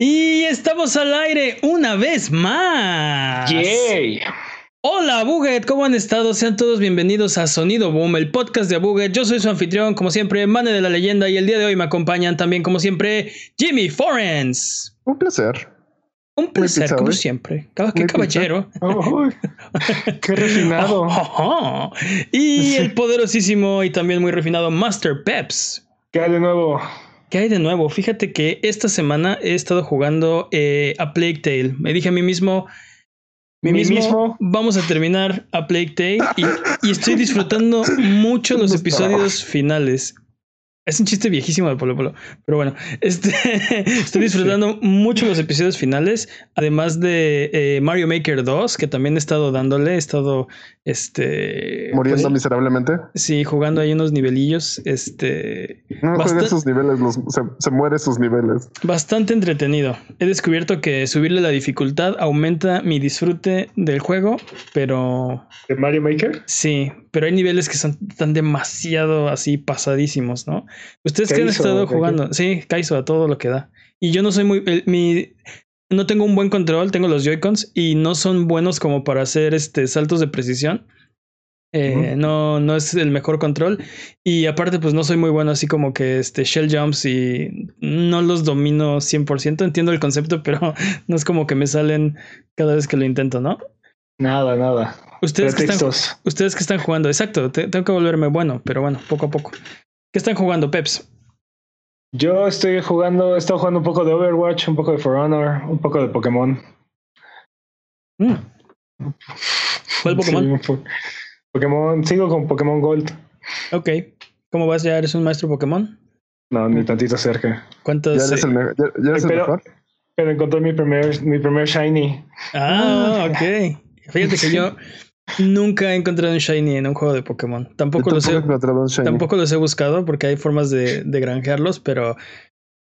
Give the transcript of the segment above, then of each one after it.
Y estamos al aire una vez más. ¡Yay! Hola, Buget, ¿cómo han estado? Sean todos bienvenidos a Sonido Boom, el podcast de Buget. Yo soy su anfitrión, como siempre, Mane de la Leyenda, y el día de hoy me acompañan también, como siempre, Jimmy Forens. Un placer. Un placer, pizza, como güey. siempre. Cada qué Muy caballero. ¡Qué refinado! Oh, oh. Y el poderosísimo y también muy refinado Master Peps. ¿Qué hay de nuevo? ¿Qué hay de nuevo? Fíjate que esta semana he estado jugando eh, a Plague Tale. Me dije a mí mismo, mí ¿Mí mismo, mismo? vamos a terminar a Plague Tale y, y estoy disfrutando mucho los episodios finales. Es un chiste viejísimo de Polo Polo, pero bueno, este, estoy disfrutando mucho los episodios finales, además de eh, Mario Maker 2, que también he estado dándole, he estado, este, Muriendo pues, miserablemente. sí, jugando ahí unos nivelillos, este, No juegue sus niveles, los- se, se muere sus niveles. Bastante entretenido. He descubierto que subirle la dificultad aumenta mi disfrute del juego, pero ¿De Mario Maker? sí, pero hay niveles que son tan demasiado así pasadísimos, ¿no? Ustedes que han estado jugando, sí, Kaizo a todo lo que da. Y yo no soy muy el- mi no tengo un buen control, tengo los Joy-Cons y no son buenos como para hacer este saltos de precisión. Eh. No, no es el mejor control. Y aparte, pues no soy muy bueno así como que este shell jumps y no los domino 100%. Entiendo el concepto, pero no es como que me salen cada vez que lo intento, ¿no? Nada, nada. Ustedes que, están, ustedes que están jugando, exacto, te- tengo que volverme bueno, pero bueno, poco a poco. ¿Qué están jugando, Peps? Yo estoy jugando, he estado jugando un poco de Overwatch, un poco de For Honor, un poco de Pokémon. Mm. ¿Cuál Pokémon? Sí, po- Pokémon, sigo con Pokémon Gold. Ok. ¿Cómo vas? ¿Ya eres un maestro Pokémon? No, ni tantito cerca. Ya ¿Cuántos? eres el, me- ya- ya eres el Pero- mejor. Pero encontré mi primer, mi primer Shiny. Ah, ok. Fíjate que yo nunca he encontrado un Shiny en un juego de Pokémon. Tampoco los he, tampoco he encontrado un shiny. tampoco los he buscado porque hay formas de, de granjearlos, pero.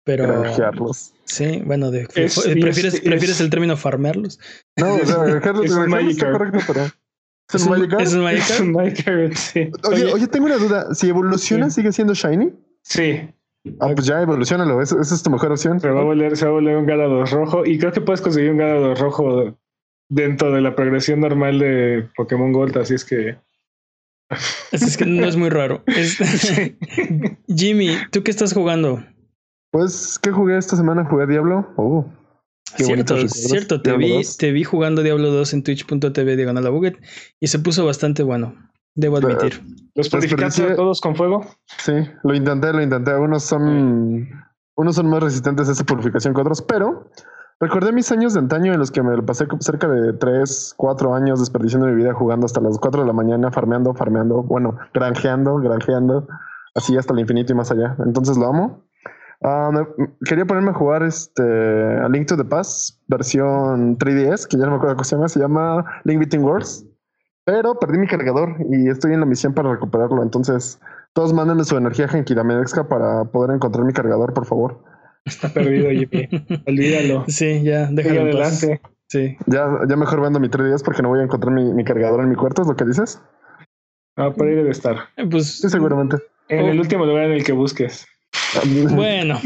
Pero. Granjearlos. Sí, bueno, de, Es- eh, prefieres, es- prefieres es- el término farmearlos. No, o sea, granjearlos, Es un granjearlos está Magikarp. correcto, pero. ¿Es ¿Es un Magikarp? ¿es un Magikarp? Sí. Oye, oye. oye, tengo una duda. Si evoluciona, Sí. ¿sigue siendo shiny? Sí, Ah, pues ya evolucionalo. Esa esa es tu mejor opción. se va a volver, se va a volver un Galados rojo. Y creo que puedes conseguir un Galados rojo dentro de la progresión normal de Pokémon Gold, así es que. Así es que no es muy raro. Es- Jimmy, ¿tú qué estás jugando? Pues, ¿qué jugué esta semana? ¿Jugué Diablo? Oh, Qué cierto, cierto, te Diablo vi, 2. te vi jugando Diablo 2 en twitch.tv diagonal a Buget y se puso bastante bueno, debo admitir. ¿Los purificaste Desperdicié- a todos con fuego? Sí, lo intenté, lo intenté. Unos son, unos son más resistentes a esa purificación que otros, pero recordé mis años de antaño en los que me lo pasé cerca de 3, 4 años desperdiciando mi vida jugando hasta las 4 de la mañana, farmeando, farmeando, bueno, granjeando, granjeando, así hasta el infinito y más allá. Entonces lo amo. Me- quería ponerme a jugar este a Link to the Past, versión 3DS, que ya no me acuerdo cómo se llama, se llama Link Between Worlds. Pero perdí mi cargador y estoy en la misión para recuperarlo. Entonces, todos mándenme su energía Genkidamedexca para poder encontrar mi cargador, por favor. Está perdido, Jimmy. Olvídalo. Sí, ya, déjalo en paz. adelante. Sí. Ya, ya mejor vendo mi 3DS porque no voy a encontrar mi, mi cargador en mi cuarto, ¿es lo que dices? Ah, por ahí debe estar. Eh, Pues Sí, seguramente. En Oh. el último lugar en el que busques. bueno,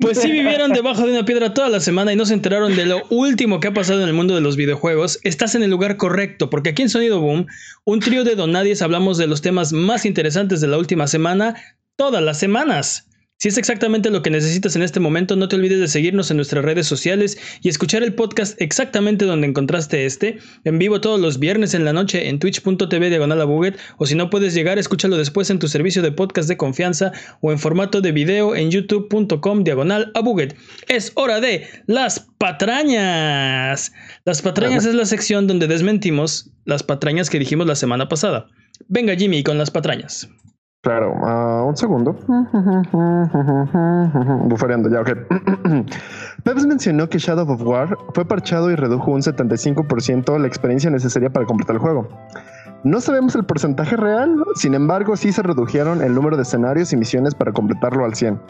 pues si vivieron debajo de una piedra toda la semana y no se enteraron de lo último que ha pasado en el mundo de los videojuegos, estás en el lugar correcto, porque aquí en Sonido Boom, un trío de donadies hablamos de los temas más interesantes de la última semana, todas las semanas. Si es exactamente lo que necesitas en este momento, no te olvides de seguirnos en nuestras redes sociales y escuchar el podcast exactamente donde encontraste este, en vivo todos los viernes en la noche en twitch.tv diagonal o si no puedes llegar, escúchalo después en tu servicio de podcast de confianza o en formato de video en youtube.com diagonal. Es hora de las patrañas. Las patrañas es la sección donde desmentimos las patrañas que dijimos la semana pasada. Venga Jimmy con las patrañas. Claro, ah, un segundo. Bufareando, ya, ok. Peps mencionó que Shadow of War fue parchado y redujo un 75% la experiencia necesaria para completar el juego. No sabemos el porcentaje real, sin embargo, sí se redujeron el número de escenarios y misiones para completarlo al 100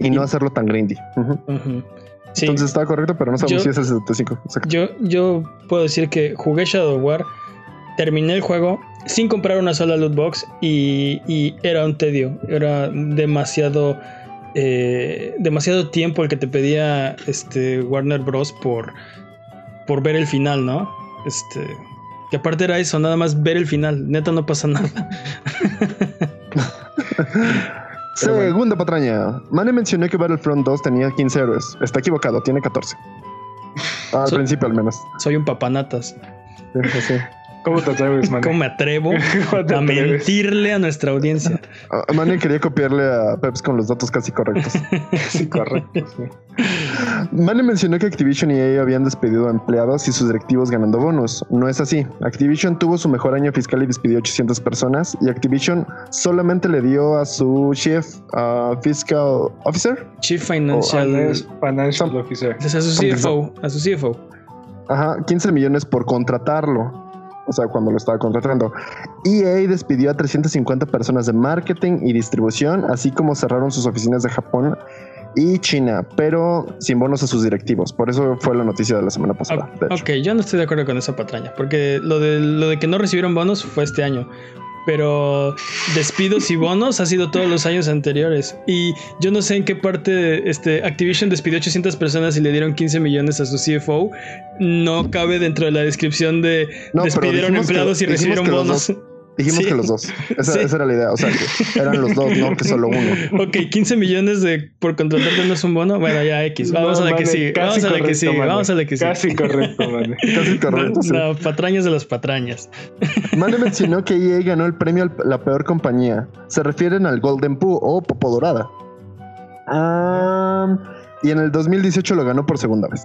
y no hacerlo tan grindy. Sí. Entonces está correcto, pero no sabemos Yo- si es el 75. Exacto. Yo, yo puedo decir que jugué Shadow War, terminé el juego sin comprar una sola loot box y, y era un tedio, era demasiado eh, demasiado tiempo el que te pedía este Warner Bros. por, por ver el final, ¿no? Este. Que aparte era eso, nada más ver el final. Neta no pasa nada. Segunda patraña. Mane mencionó que Battlefront 2 tenía 15 héroes. Está equivocado, tiene 14. Al principio al menos. Soy un papanatas. Sí. ¿Cómo te atreves, man? ¿Cómo me atrevo ¿Cómo te a atreves? mentirle a nuestra audiencia? Ah, Mane quería copiarle a Peps con los datos casi correctos. Sí, correcto. sí. Mane mencionó que Activision y EA habían despedido a empleados y sus directivos ganando bonos. No es así. Activision tuvo su mejor año fiscal y despidió 800 personas y Activision solamente le dio a su chief uh, fiscal officer, Chief Financial. Financial Financial Officer. es a su CFO. A su CFO. ajá, 15 millones por contratarlo. O sea, cuando lo estaba contratando. EA despidió a 350 personas de marketing y distribución, así como cerraron sus oficinas de Japón y China, pero sin bonos a sus directivos. Por eso fue la noticia de la semana pasada. Ok, yo no estoy de acuerdo con esa patraña, porque lo de, lo de que no recibieron bonos fue este año. Pero despidos y bonos ha sido todos los años anteriores. Y yo no sé en qué parte este, Activision despidió 800 personas y le dieron 15 millones a su CFO. No cabe dentro de la descripción de No, despidieron que- empleados y recibieron bonos. dos- Dijimos Sí. que los dos. Esa, Sí. esa era la idea. O sea, que eran los dos, no que solo uno. Ok, 15 millones de por contratarte no es un bono. Bueno, ya X. Vamos No, a la que sigue. Vamos a la que sigue. Vamos a la que sigue. Casi correcto, man. Casi correcto. sí. No, patrañas de las patrañas. Mane mencionó que EA ganó el premio a la peor compañía. Se refieren al Golden Poo o Popo Dorada. Ah, y en el 2018 lo ganó por segunda vez.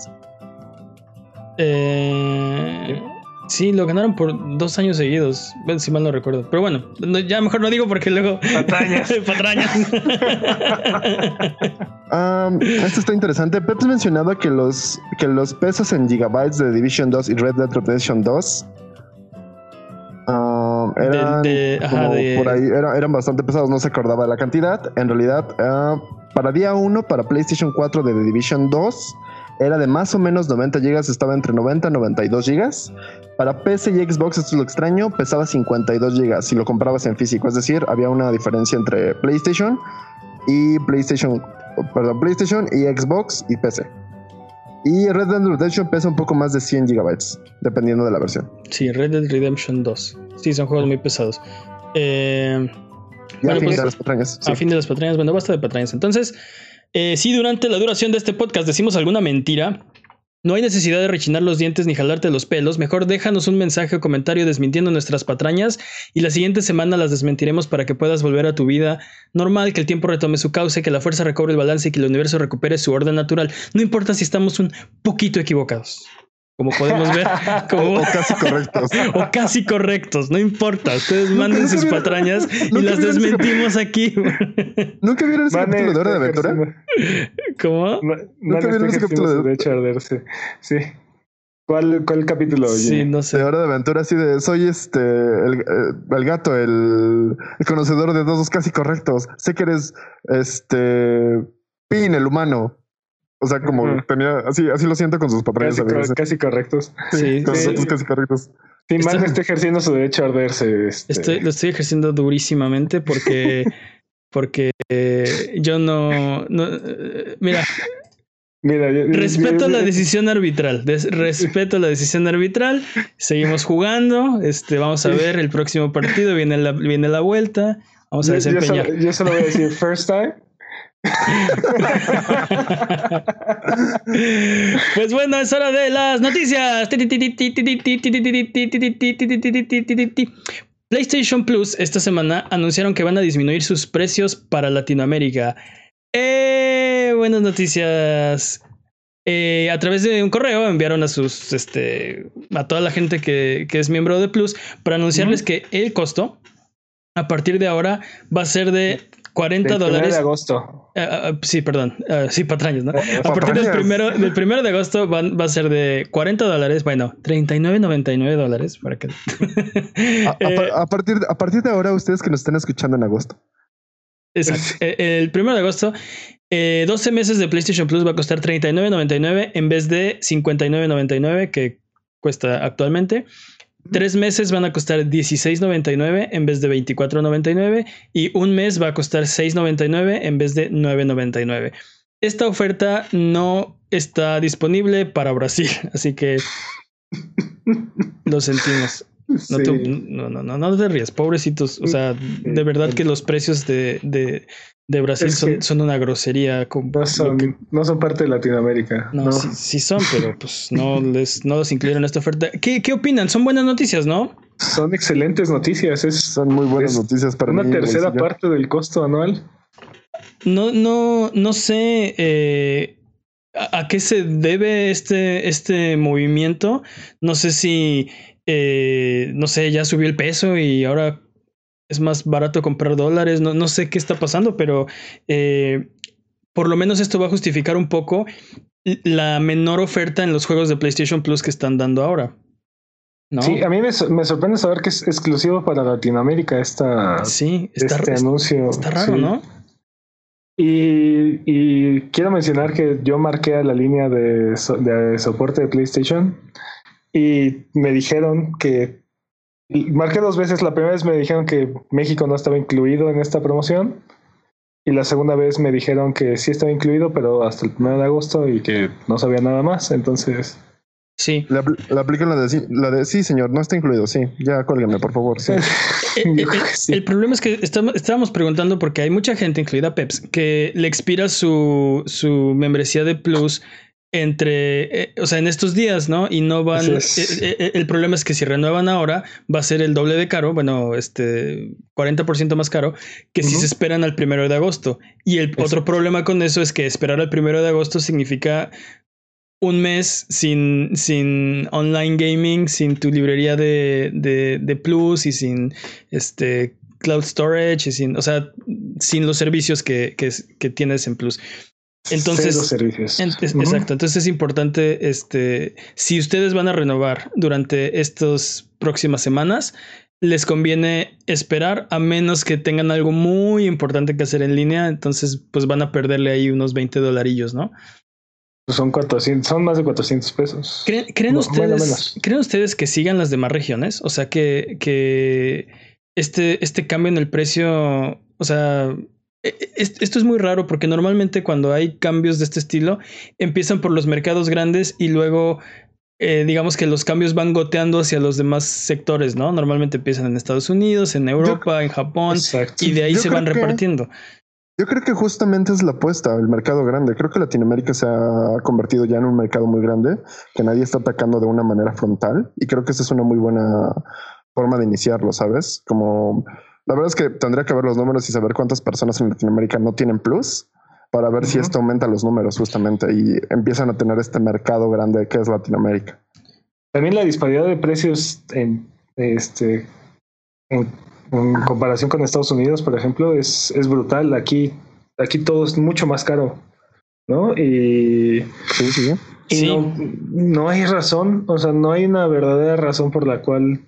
Eh, sí, lo ganaron por dos años seguidos, si mal no recuerdo. Pero bueno, no- ya mejor no digo porque luego... Patrañas. Patrañas. Esto está interesante. Peps mencionaba que los, que los pesos en gigabytes de Division 2 y Red Dead Redemption 2 ah, eran de- ajá, como de- por ahí, era- eran bastante pesados, no se acordaba la cantidad. En realidad, ah, para día 1, para PlayStation 4 de The Division 2, era de más o menos 90 gigas, estaba entre 90 y 92 gigas. Para PC y Xbox, esto es lo extraño, pesaba 52 gigas si lo comprabas en físico. Es decir, había una diferencia entre PlayStation y PlayStation, perdón, PlayStation y Xbox y PC. Y Red Dead Redemption pesa un poco más de 100 gigabytes, dependiendo de la versión. sí, Red Dead Redemption 2. Sí, son juegos muy pesados. Eh, Bueno, al fin pues, de las patrañas. sí. A fin de las patrañas. Bueno, basta de patrañas. Entonces, eh, si durante la duración de este podcast decimos alguna mentira, no hay necesidad de rechinar los dientes ni jalarte los pelos. Mejor déjanos un mensaje o comentario desmintiendo nuestras patrañas y la siguiente semana las desmentiremos para que puedas volver a tu vida normal, que el tiempo retome su cauce, que la fuerza recobre el balance y que el universo recupere su orden natural. No importa si estamos un poquito equivocados. Como podemos ver, como, O casi correctos. o casi correctos, no importa. Ustedes manden nunca sus vieron- patrañas y nunca las desmentimos aquí. ¿Nunca vieron ese Mane capítulo de Hora de Aventura? ¿Cómo? Mane vieron ese capítulo de- su derecho a arderse. Sí. ¿Cuál, cuál capítulo? oye? Sí, no De sé. Hora de Aventura, así de soy este el, eh, el gato, el, el conocedor de dos casi correctos. Sé que eres este Pin, el humano. O sea, como tenía, así, así lo siento con sus patrañas Casi, a co- veces. casi correctos. Sí, Con sí. sus casi correctos. Sí, Está- Mane está ejerciendo su derecho a arderse. este. Estoy, lo estoy ejerciendo durísimamente porque, porque yo no, no, mira, Mira, yo- respeto yo- la decisión arbitral, des- respeto la decisión arbitral, seguimos jugando, este, vamos a ver el próximo partido, viene la, viene la vuelta, vamos a yo- yo solo- desempeñar. Yo solo voy a decir first time. Pues bueno, es hora de las noticias. PlayStation Plus esta semana anunciaron que van a disminuir sus precios para Latinoamérica. Eh, buenas noticias. Eh, a través de un correo enviaron a sus este a toda la gente que, que es miembro de Plus para anunciarles que el costo a partir de ahora va a ser de 40 Del primero dólares de agosto. Ah, ah, sí, perdón. Ah, sí, patrañas, ¿no? A partir del primero, del primero de agosto van- va a ser de 40 dólares, bueno, 39.99 dólares para que. A, a Eh, a partir, a partir de ahora, ustedes que nos estén escuchando en agosto. exacto. Eh, El primero de agosto, eh, 12 meses de PlayStation Plus va a costar 39.99 en vez de 59.99 que cuesta actualmente. Tres meses van a costar 16.99 en vez de 24.99 y un mes va a costar 6.99 en vez de 9.99. Esta oferta no está disponible para Brasil, así que lo sentimos. No, no, no, no, no te rías, pobrecitos. O sea, de verdad que los precios de, de, de Brasil son, son, una grosería. No son, no son parte de Latinoamérica. No, Sí, sí, son, pero pues no les no los incluyeron en esta oferta. ¿Qué, ¿Qué opinan? Son buenas noticias, ¿no? Son excelentes noticias. Es, son muy buenas noticias para una tercera parte del costo anual. No, no, no sé. Eh, ¿A qué se debe este, este movimiento? No sé si eh, no sé, ya subió el peso y ahora es más barato comprar dólares. No, no sé qué está pasando, pero eh, por lo menos esto va a justificar un poco la menor oferta en los juegos de PlayStation Plus que están dando ahora. ¿No? Sí, a mí me, me, sorprende saber que es exclusivo para Latinoamérica esta, sí, este anuncio. Está raro, ¿no? Y, y, quiero mencionar que yo marqué a la línea de, de soporte de PlayStation y me dijeron que marqué dos veces. La primera vez me dijeron que México no estaba incluido en esta promoción. Y la segunda vez me dijeron que sí estaba incluido, pero hasta el 1 de agosto y que no sabía nada más. Entonces. Sí. La, aplican la de, la de sí, señor, no está incluido. Sí, ya cólgueme, por favor. Sí. el, el, problema es que estamos, estábamos preguntando porque hay mucha gente, incluida Peps, que le expira su, su membresía de Plus entre, eh, o sea, en estos días, ¿no? Y no van, eh, eh, el problema es que si renuevan ahora va a ser el doble de caro, bueno, este 40% más caro que si se esperan al primero de agosto. Y el otro problema con eso es que esperar al primero de agosto significa un mes sin, sin online gaming, sin tu librería de, de, de Plus y sin este cloud storage y sin, o sea, sin los servicios que, que, que tienes en Plus. Entonces, servicios. exacto. Entonces es importante, este, si ustedes van a renovar durante estas próximas semanas, les conviene esperar a menos que tengan algo muy importante que hacer en línea. Entonces, pues van a perderle ahí unos 20 dolarillos, ¿no? Pues son 400, son más de 400 pesos. ¿Creen, ustedes, ¿creen ustedes que sigan las demás regiones? O sea, que, que este, este cambio en el precio, o sea, esto es muy raro porque normalmente cuando hay cambios de este estilo empiezan por los mercados grandes y luego eh, digamos que los cambios van goteando hacia los demás sectores, ¿no? Normalmente empiezan en Estados Unidos, en Europa, en Japón y de ahí se van repartiendo. yo creo que justamente es la apuesta, el mercado grande. Creo que Latinoamérica se ha convertido ya en un mercado muy grande que nadie está atacando de una manera frontal y creo que esa es una muy buena forma de iniciarlo, ¿sabes? Como la verdad es que tendría que ver los números y saber cuántas personas en Latinoamérica no tienen plus para ver si esto aumenta los números justamente y empiezan a tener este mercado grande que es Latinoamérica. También la disparidad de precios en este en, comparación con Estados Unidos, por ejemplo, es, es brutal. Aquí, aquí todo es mucho más caro, ¿no? Y, sí, sí. y No, no hay razón, o sea, no hay una verdadera razón por la cual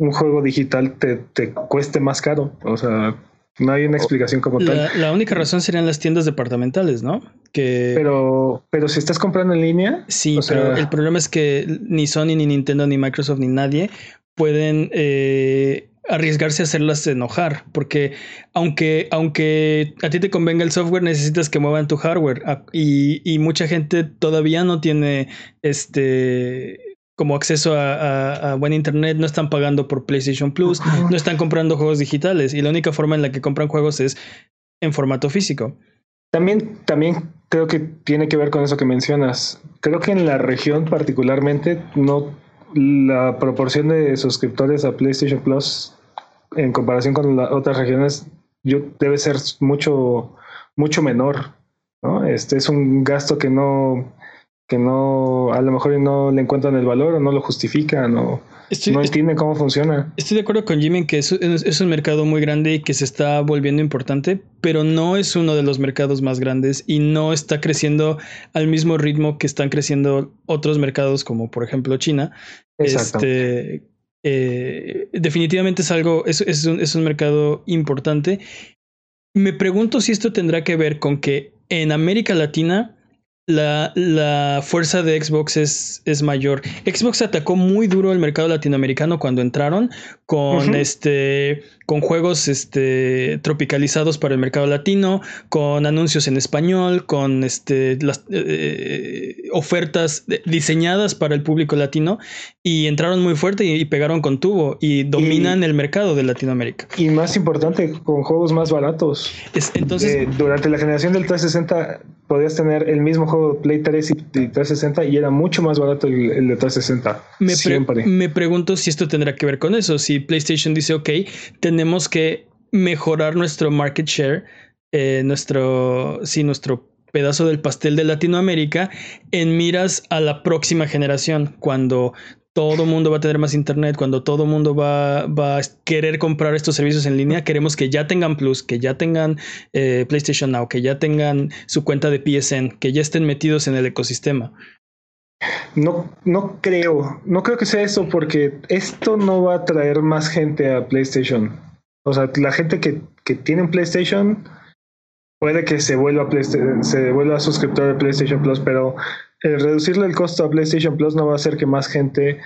un juego digital te, te cueste más caro. O sea, no hay una explicación como tal. La única razón serían las tiendas departamentales, ¿no? Que... Pero, pero si estás comprando en línea. Sí, pero el problema es que ni Sony, ni Nintendo, ni Microsoft, ni nadie pueden eh, arriesgarse a hacerlas enojar. Porque aunque, aunque a ti te convenga el software, necesitas que muevan tu hardware. Y, y mucha gente todavía no tiene este como acceso a, buen internet, no están pagando por PlayStation Plus, no están comprando juegos digitales y la única forma en la que compran juegos es en formato físico. También, también creo que tiene que ver con eso que mencionas. Creo que en la región particularmente no la proporción de suscriptores a PlayStation Plus en comparación con las otras regiones yo, debe ser mucho mucho menor. ¿no? Este es un gasto que no que no, a lo mejor no le encuentran el valor o no lo justifican o no entienden cómo funciona. Estoy de acuerdo con Jimmy en que es, es, un mercado muy grande y que se está volviendo importante, pero no es uno de los mercados más grandes y no está creciendo al mismo ritmo que están creciendo otros mercados como por ejemplo China. Este, eh, definitivamente es algo, es, es, un, es un mercado importante. Me pregunto si esto tendrá que ver con que en América Latina la, la, fuerza de Xbox es, es, mayor. Xbox atacó muy duro el mercado latinoamericano cuando entraron con este con juegos este, tropicalizados para el mercado latino, con anuncios en español, con este, las eh, ofertas diseñadas para el público latino y entraron muy fuerte y, pegaron con tubo y dominan el mercado de Latinoamérica. Y más importante, con juegos más baratos. entonces, durante la generación del 360 podías tener el mismo juego Play 3 y 360 y era mucho más barato el, de 360. Me, me pregunto si esto tendrá que ver con eso. Si PlayStation dice, ok, tenemos que mejorar nuestro market share, eh, nuestro, sí, nuestro pedazo del pastel de Latinoamérica en miras a la próxima generación, cuando todo mundo va a tener más internet, cuando todo mundo va, va, a querer comprar estos servicios en línea, queremos que ya tengan Plus, que ya tengan eh, PlayStation Now, que ya tengan su cuenta de PSN, que ya estén metidos en el ecosistema. No, no creo, no creo que sea eso porque esto no va a traer más gente a PlayStation. O sea, la gente que, que tiene un PlayStation puede que se vuelva, se vuelva suscriptor de PlayStation Plus, pero el reducirle el costo a PlayStation Plus no va a hacer que más gente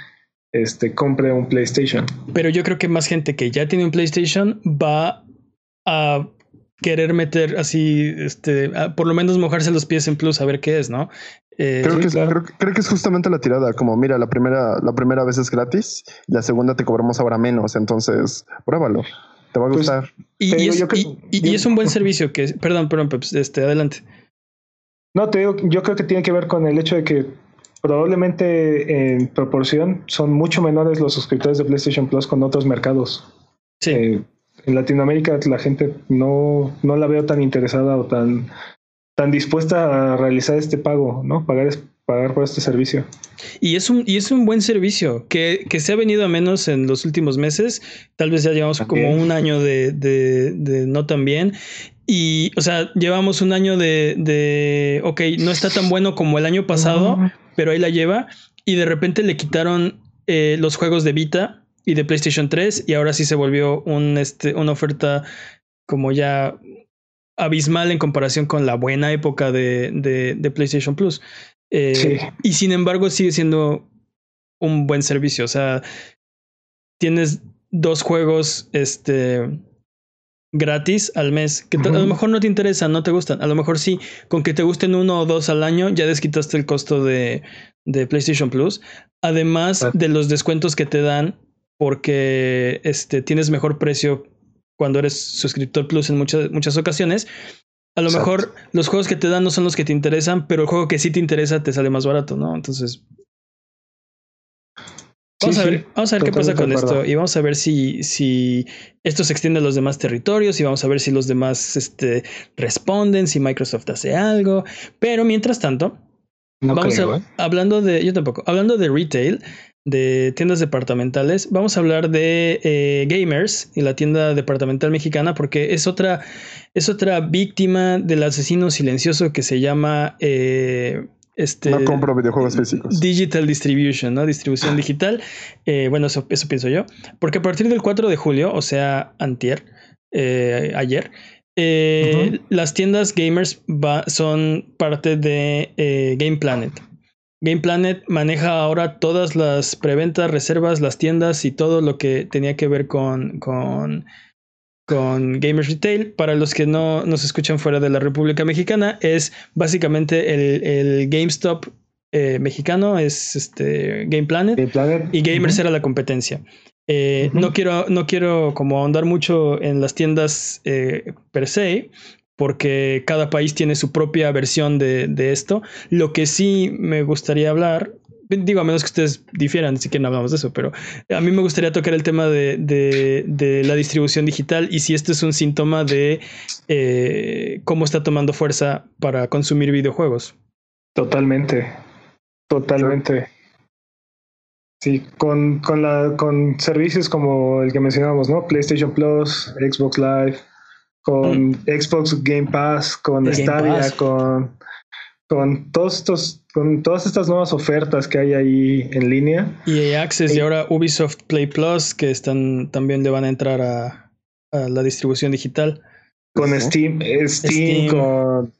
este, compre un PlayStation. Pero yo creo que más gente que ya tiene un PlayStation va a querer meter así, este, por lo menos mojarse los pies en Plus a ver qué es, ¿no? Eh, creo, que es, creo, que es justamente la tirada, como mira, la primera, la primera vez es gratis, la segunda te cobramos ahora menos, entonces pruébalo. Te va a pues, gustar. y, es, un buen servicio que, perdón, perdón, este, adelante. No, te digo, yo creo que tiene que ver con el hecho de que probablemente en proporción son mucho menores los suscriptores de PlayStation Plus con otros mercados. Sí. Eh, en Latinoamérica la gente no, no la veo tan interesada o tan, tan dispuesta a realizar este pago, ¿no? Pagar, pagar por este servicio. Y es un, y es un buen servicio que, que se ha venido a menos en los últimos meses. Tal vez ya llevamos como un año de, de, de no tan bien. Y, o sea, llevamos un año de, de, ok, no está tan bueno como el año pasado, pero ahí la lleva. Y de repente le quitaron eh, los juegos de Vita y de PlayStation 3 y ahora sí se volvió un, este, una oferta como ya abismal en comparación con la buena época de, de, de PlayStation Plus. Eh, y sin embargo sigue siendo un buen servicio. O sea, tienes dos juegos, este gratis al mes, que a lo mejor no te interesan, no te gustan, a lo mejor sí, con que te gusten uno o dos al año, ya desquitaste el costo de, de PlayStation Plus, además de los descuentos que te dan porque este, tienes mejor precio cuando eres suscriptor Plus en muchas, muchas ocasiones. A lo mejor los juegos que te dan no son los que te interesan, pero el juego que sí te interesa te sale más barato, ¿no? Entonces, Vamos, a ver, vamos a ver qué pasa con esto y vamos a ver si, si esto se extiende a los demás territorios y vamos a ver si los demás este, responden, si Microsoft hace algo. Pero mientras tanto, vamos a, ¿eh? hablando de, yo tampoco, hablando de retail, de tiendas departamentales, vamos a hablar de eh, Gamers y la tienda departamental mexicana porque es otra, es otra víctima del asesino silencioso que se llama eh, este, no compro videojuegos físicos. Digital Distribution, ¿no? Distribución digital. Eh, bueno, eso, eso, pienso yo. Porque a partir del 4 de julio, o sea, antier, eh, ayer, las tiendas gamers son parte de Game Planet. Game Planet maneja ahora todas las preventas, reservas, las tiendas y todo lo que tenía que ver con, con con Gamers Retail. Para los que no nos escuchan fuera de la República Mexicana, es básicamente el, GameStop eh, mexicano, es este Game Planet, y Gamers era la competencia. Eh, no, quiero, no quiero como ahondar mucho en las tiendas eh, per se, porque cada país tiene su propia versión de, esto. Lo que sí me gustaría hablar digo, a menos que ustedes difieran, si quieren hablamos de eso, pero a mí me gustaría tocar el tema de, la distribución digital y si esto es un síntoma de eh, cómo está tomando fuerza para consumir videojuegos. Totalmente, totalmente. Sí, con, con, servicios como el que mencionamos, ¿no? PlayStation Plus, Xbox Live, con mm. Xbox Game Pass, con Stadia, con con todos estos, con todas estas nuevas ofertas que hay ahí en línea. Y Access y ahora Ubisoft Play Plus, que están también le van a entrar a, la distribución digital. Con Steam, eh, Steam, con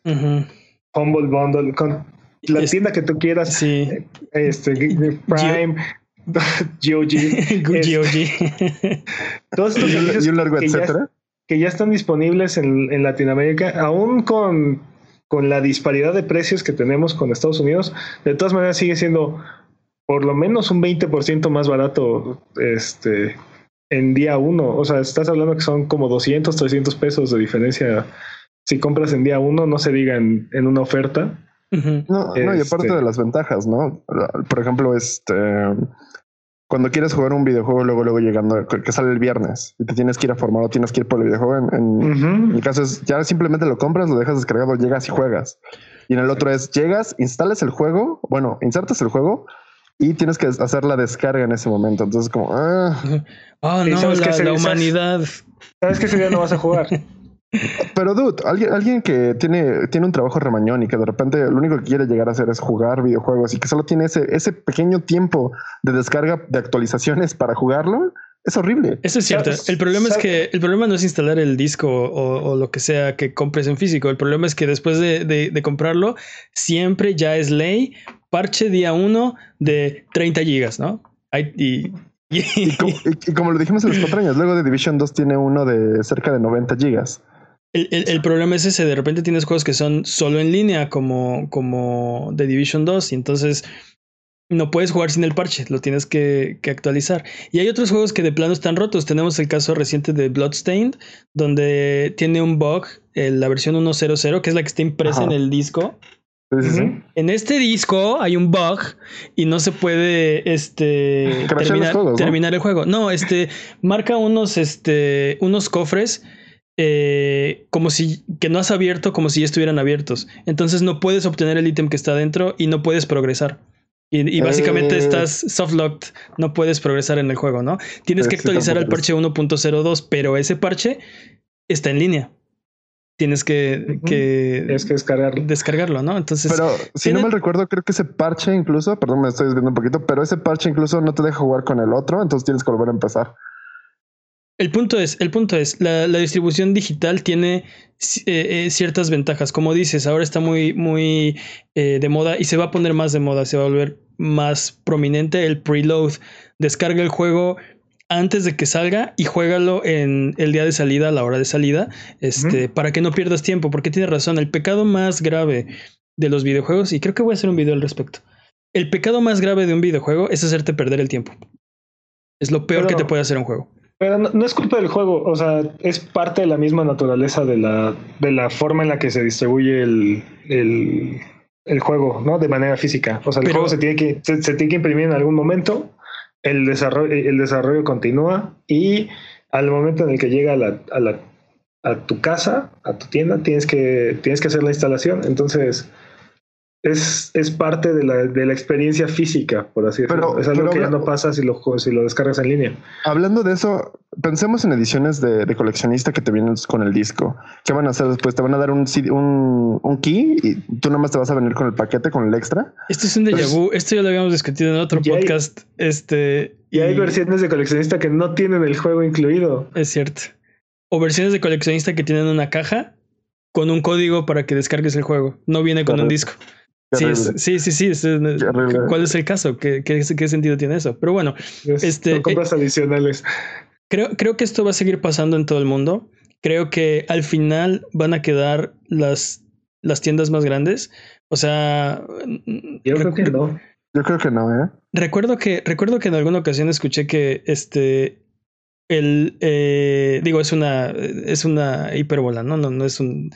Humble Bundle, con la Es- tienda que tú quieras, Sí. este, Prime, GOG, este, GOG. todos estos Y un, servicios y un largo etcétera. Que ya están disponibles en, en Latinoamérica, aún con, con la disparidad de precios que tenemos con Estados Unidos, de todas maneras sigue siendo por lo menos un 20% más barato este, en día uno. O sea, estás hablando que son como 200, 300 pesos de diferencia. Si compras en día uno, no se diga en, en una oferta. No, y aparte Este- de las ventajas, ¿no? Por ejemplo, este cuando quieres jugar un videojuego, luego, luego llegando, que sale el viernes y te tienes que ir a formar o tienes que ir por el videojuego. En, en- mi caso es ya simplemente lo compras, lo dejas descargado, llegas y juegas. Y en el otro es llegas, instalas el juego, bueno, insertas el juego y tienes que hacer la descarga en ese momento. Entonces, como, ah, Oh, no, sabes que la, ese- la humanidad. Sabes que ese día no vas a jugar. Pero dude, alguien, alguien que tiene, tiene un trabajo remañón y que de repente lo único que quiere llegar a hacer es jugar videojuegos y que solo tiene ese, ese pequeño tiempo de descarga de actualizaciones para jugarlo, es horrible. Eso es cierto. ¿Sabes? El problema es que el problema no es instalar el disco o, o lo que sea que compres en físico. El problema es que después de, de- de comprarlo, siempre ya es ley, parche día uno de 30 gigas, ¿no? Hay- y, como, y- y como lo dijimos en los cuatro años, luego de Division 2 tiene uno de cerca de 90 gigas. El, el- el problema es ese, de repente tienes juegos que son solo en línea, como, como The Division 2, y entonces no puedes jugar sin el parche, lo tienes que, que actualizar. Y hay otros juegos que de plano están rotos. Tenemos el caso reciente de Bloodstained, donde tiene un bug, eh, la versión 1.0.0, que es la que está impresa Ajá. en el disco. Sí, sí, sí. Ujú. En este disco hay un bug y no se puede este, terminar, terminar el juego. No, este marca unos, este, unos cofres eh, como si que no has abierto, como si ya estuvieran abiertos. Entonces no puedes obtener el ítem que está dentro y no puedes progresar. Y, y básicamente Eh. estás softlocked, no puedes progresar en el juego, ¿no? Tienes que actualizar al parche 1.02, pero ese parche está en línea. Tienes que, que Tienes que descargarlo. descargarlo, ¿no? Entonces, Pero si tiene- no mal recuerdo, creo que ese parche incluso, perdón, me estoy desviando un poquito, pero ese parche incluso no te deja jugar con el otro, entonces tienes que volver a empezar. El punto es, el punto es, la, la distribución digital tiene eh, eh, ciertas ventajas. Como dices, ahora está muy, muy eh, de moda y se va a poner más de moda, se va a volver más prominente el preload. Descarga el juego antes de que salga y juégalo en el día de salida, a la hora de salida, este, para que no pierdas tiempo, porque tiene razón, el pecado más grave de los videojuegos, y creo que voy a hacer un video al respecto, el pecado más grave de un videojuego es hacerte perder el tiempo. Es lo peor Pero- que te puede hacer un juego. Pero no, no es culpa del juego, o sea, es parte de la misma naturaleza de la, de la forma en la que se distribuye el, el, el juego, ¿no? De manera física. O sea, el Pero- juego se tiene, que, se, se tiene que imprimir en algún momento, el desarrollo, el desarrollo continúa y al momento en el que llega a, la, a, la, a tu casa, a tu tienda, tienes que, tienes que hacer la instalación. Entonces, es, es parte de la, de la experiencia física, por así decirlo. Pero- es algo pero que ya no pasa si lo, si lo descargas en línea. Hablando de eso, pensemos en ediciones de, de coleccionista que te vienen con el disco. ¿Qué van a hacer después? Te van a dar un, un, un key y tú nada más te vas a venir con el paquete, con el extra. Esto es un déjà vu. Esto ya lo habíamos discutido en otro hay- podcast. Este. Y hay versiones de coleccionista que no tienen el juego incluido. Es cierto. O versiones de coleccionista que tienen una caja con un código para que descargues el juego. No viene con un disco. Sí, sí, sí. ¿Cuál es el caso? ¿Qué, qué, qué sentido tiene eso? Pero bueno, Es- Este, son compras adicionales. creo, creo que esto va a seguir pasando en todo el mundo. Creo que al final van a quedar las, las tiendas más grandes. O sea, Yo creo que no. Yo creo que no, ¿eh? Recuerdo que, recuerdo que en alguna ocasión escuché que este el eh, digo, es una es una hipérbola, ¿no? No, no es un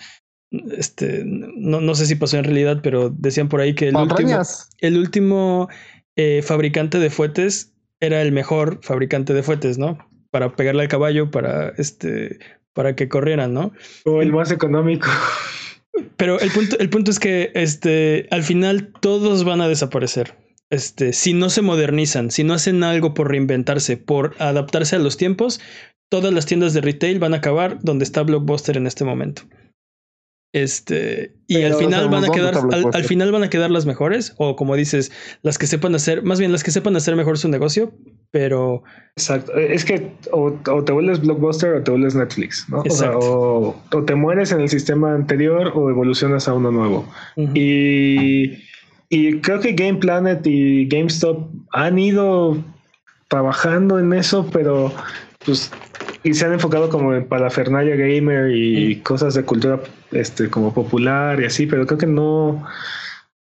este no, no sé si pasó en realidad, pero decían por ahí que el último, Patrañas. el último eh, fabricante de fuetes era el mejor fabricante de fuetes, ¿no? Para pegarle al caballo, para este, para que corrieran, ¿no? O el más económico. Pero el punto, el punto es que este, al final todos van a desaparecer. Este, si no se modernizan, si no hacen algo por reinventarse, por adaptarse a los tiempos, todas las tiendas de retail van a acabar donde está Blockbuster en este momento. Este, y Pero al final van a quedar, al, final van a quedar las mejores, o como dices, las que sepan hacer, más bien las que sepan hacer mejor su negocio, pero Exacto. Es que o, o te vuelves Blockbuster o te vuelves Netflix, ¿no? O, sea, o, o te mueres en el sistema anterior o evolucionas a uno nuevo. Y Y creo que Game Planet y GameStop han ido trabajando en eso, pero pues y se han enfocado como en parafernalia gamer y cosas de cultura este como popular y así, pero creo que no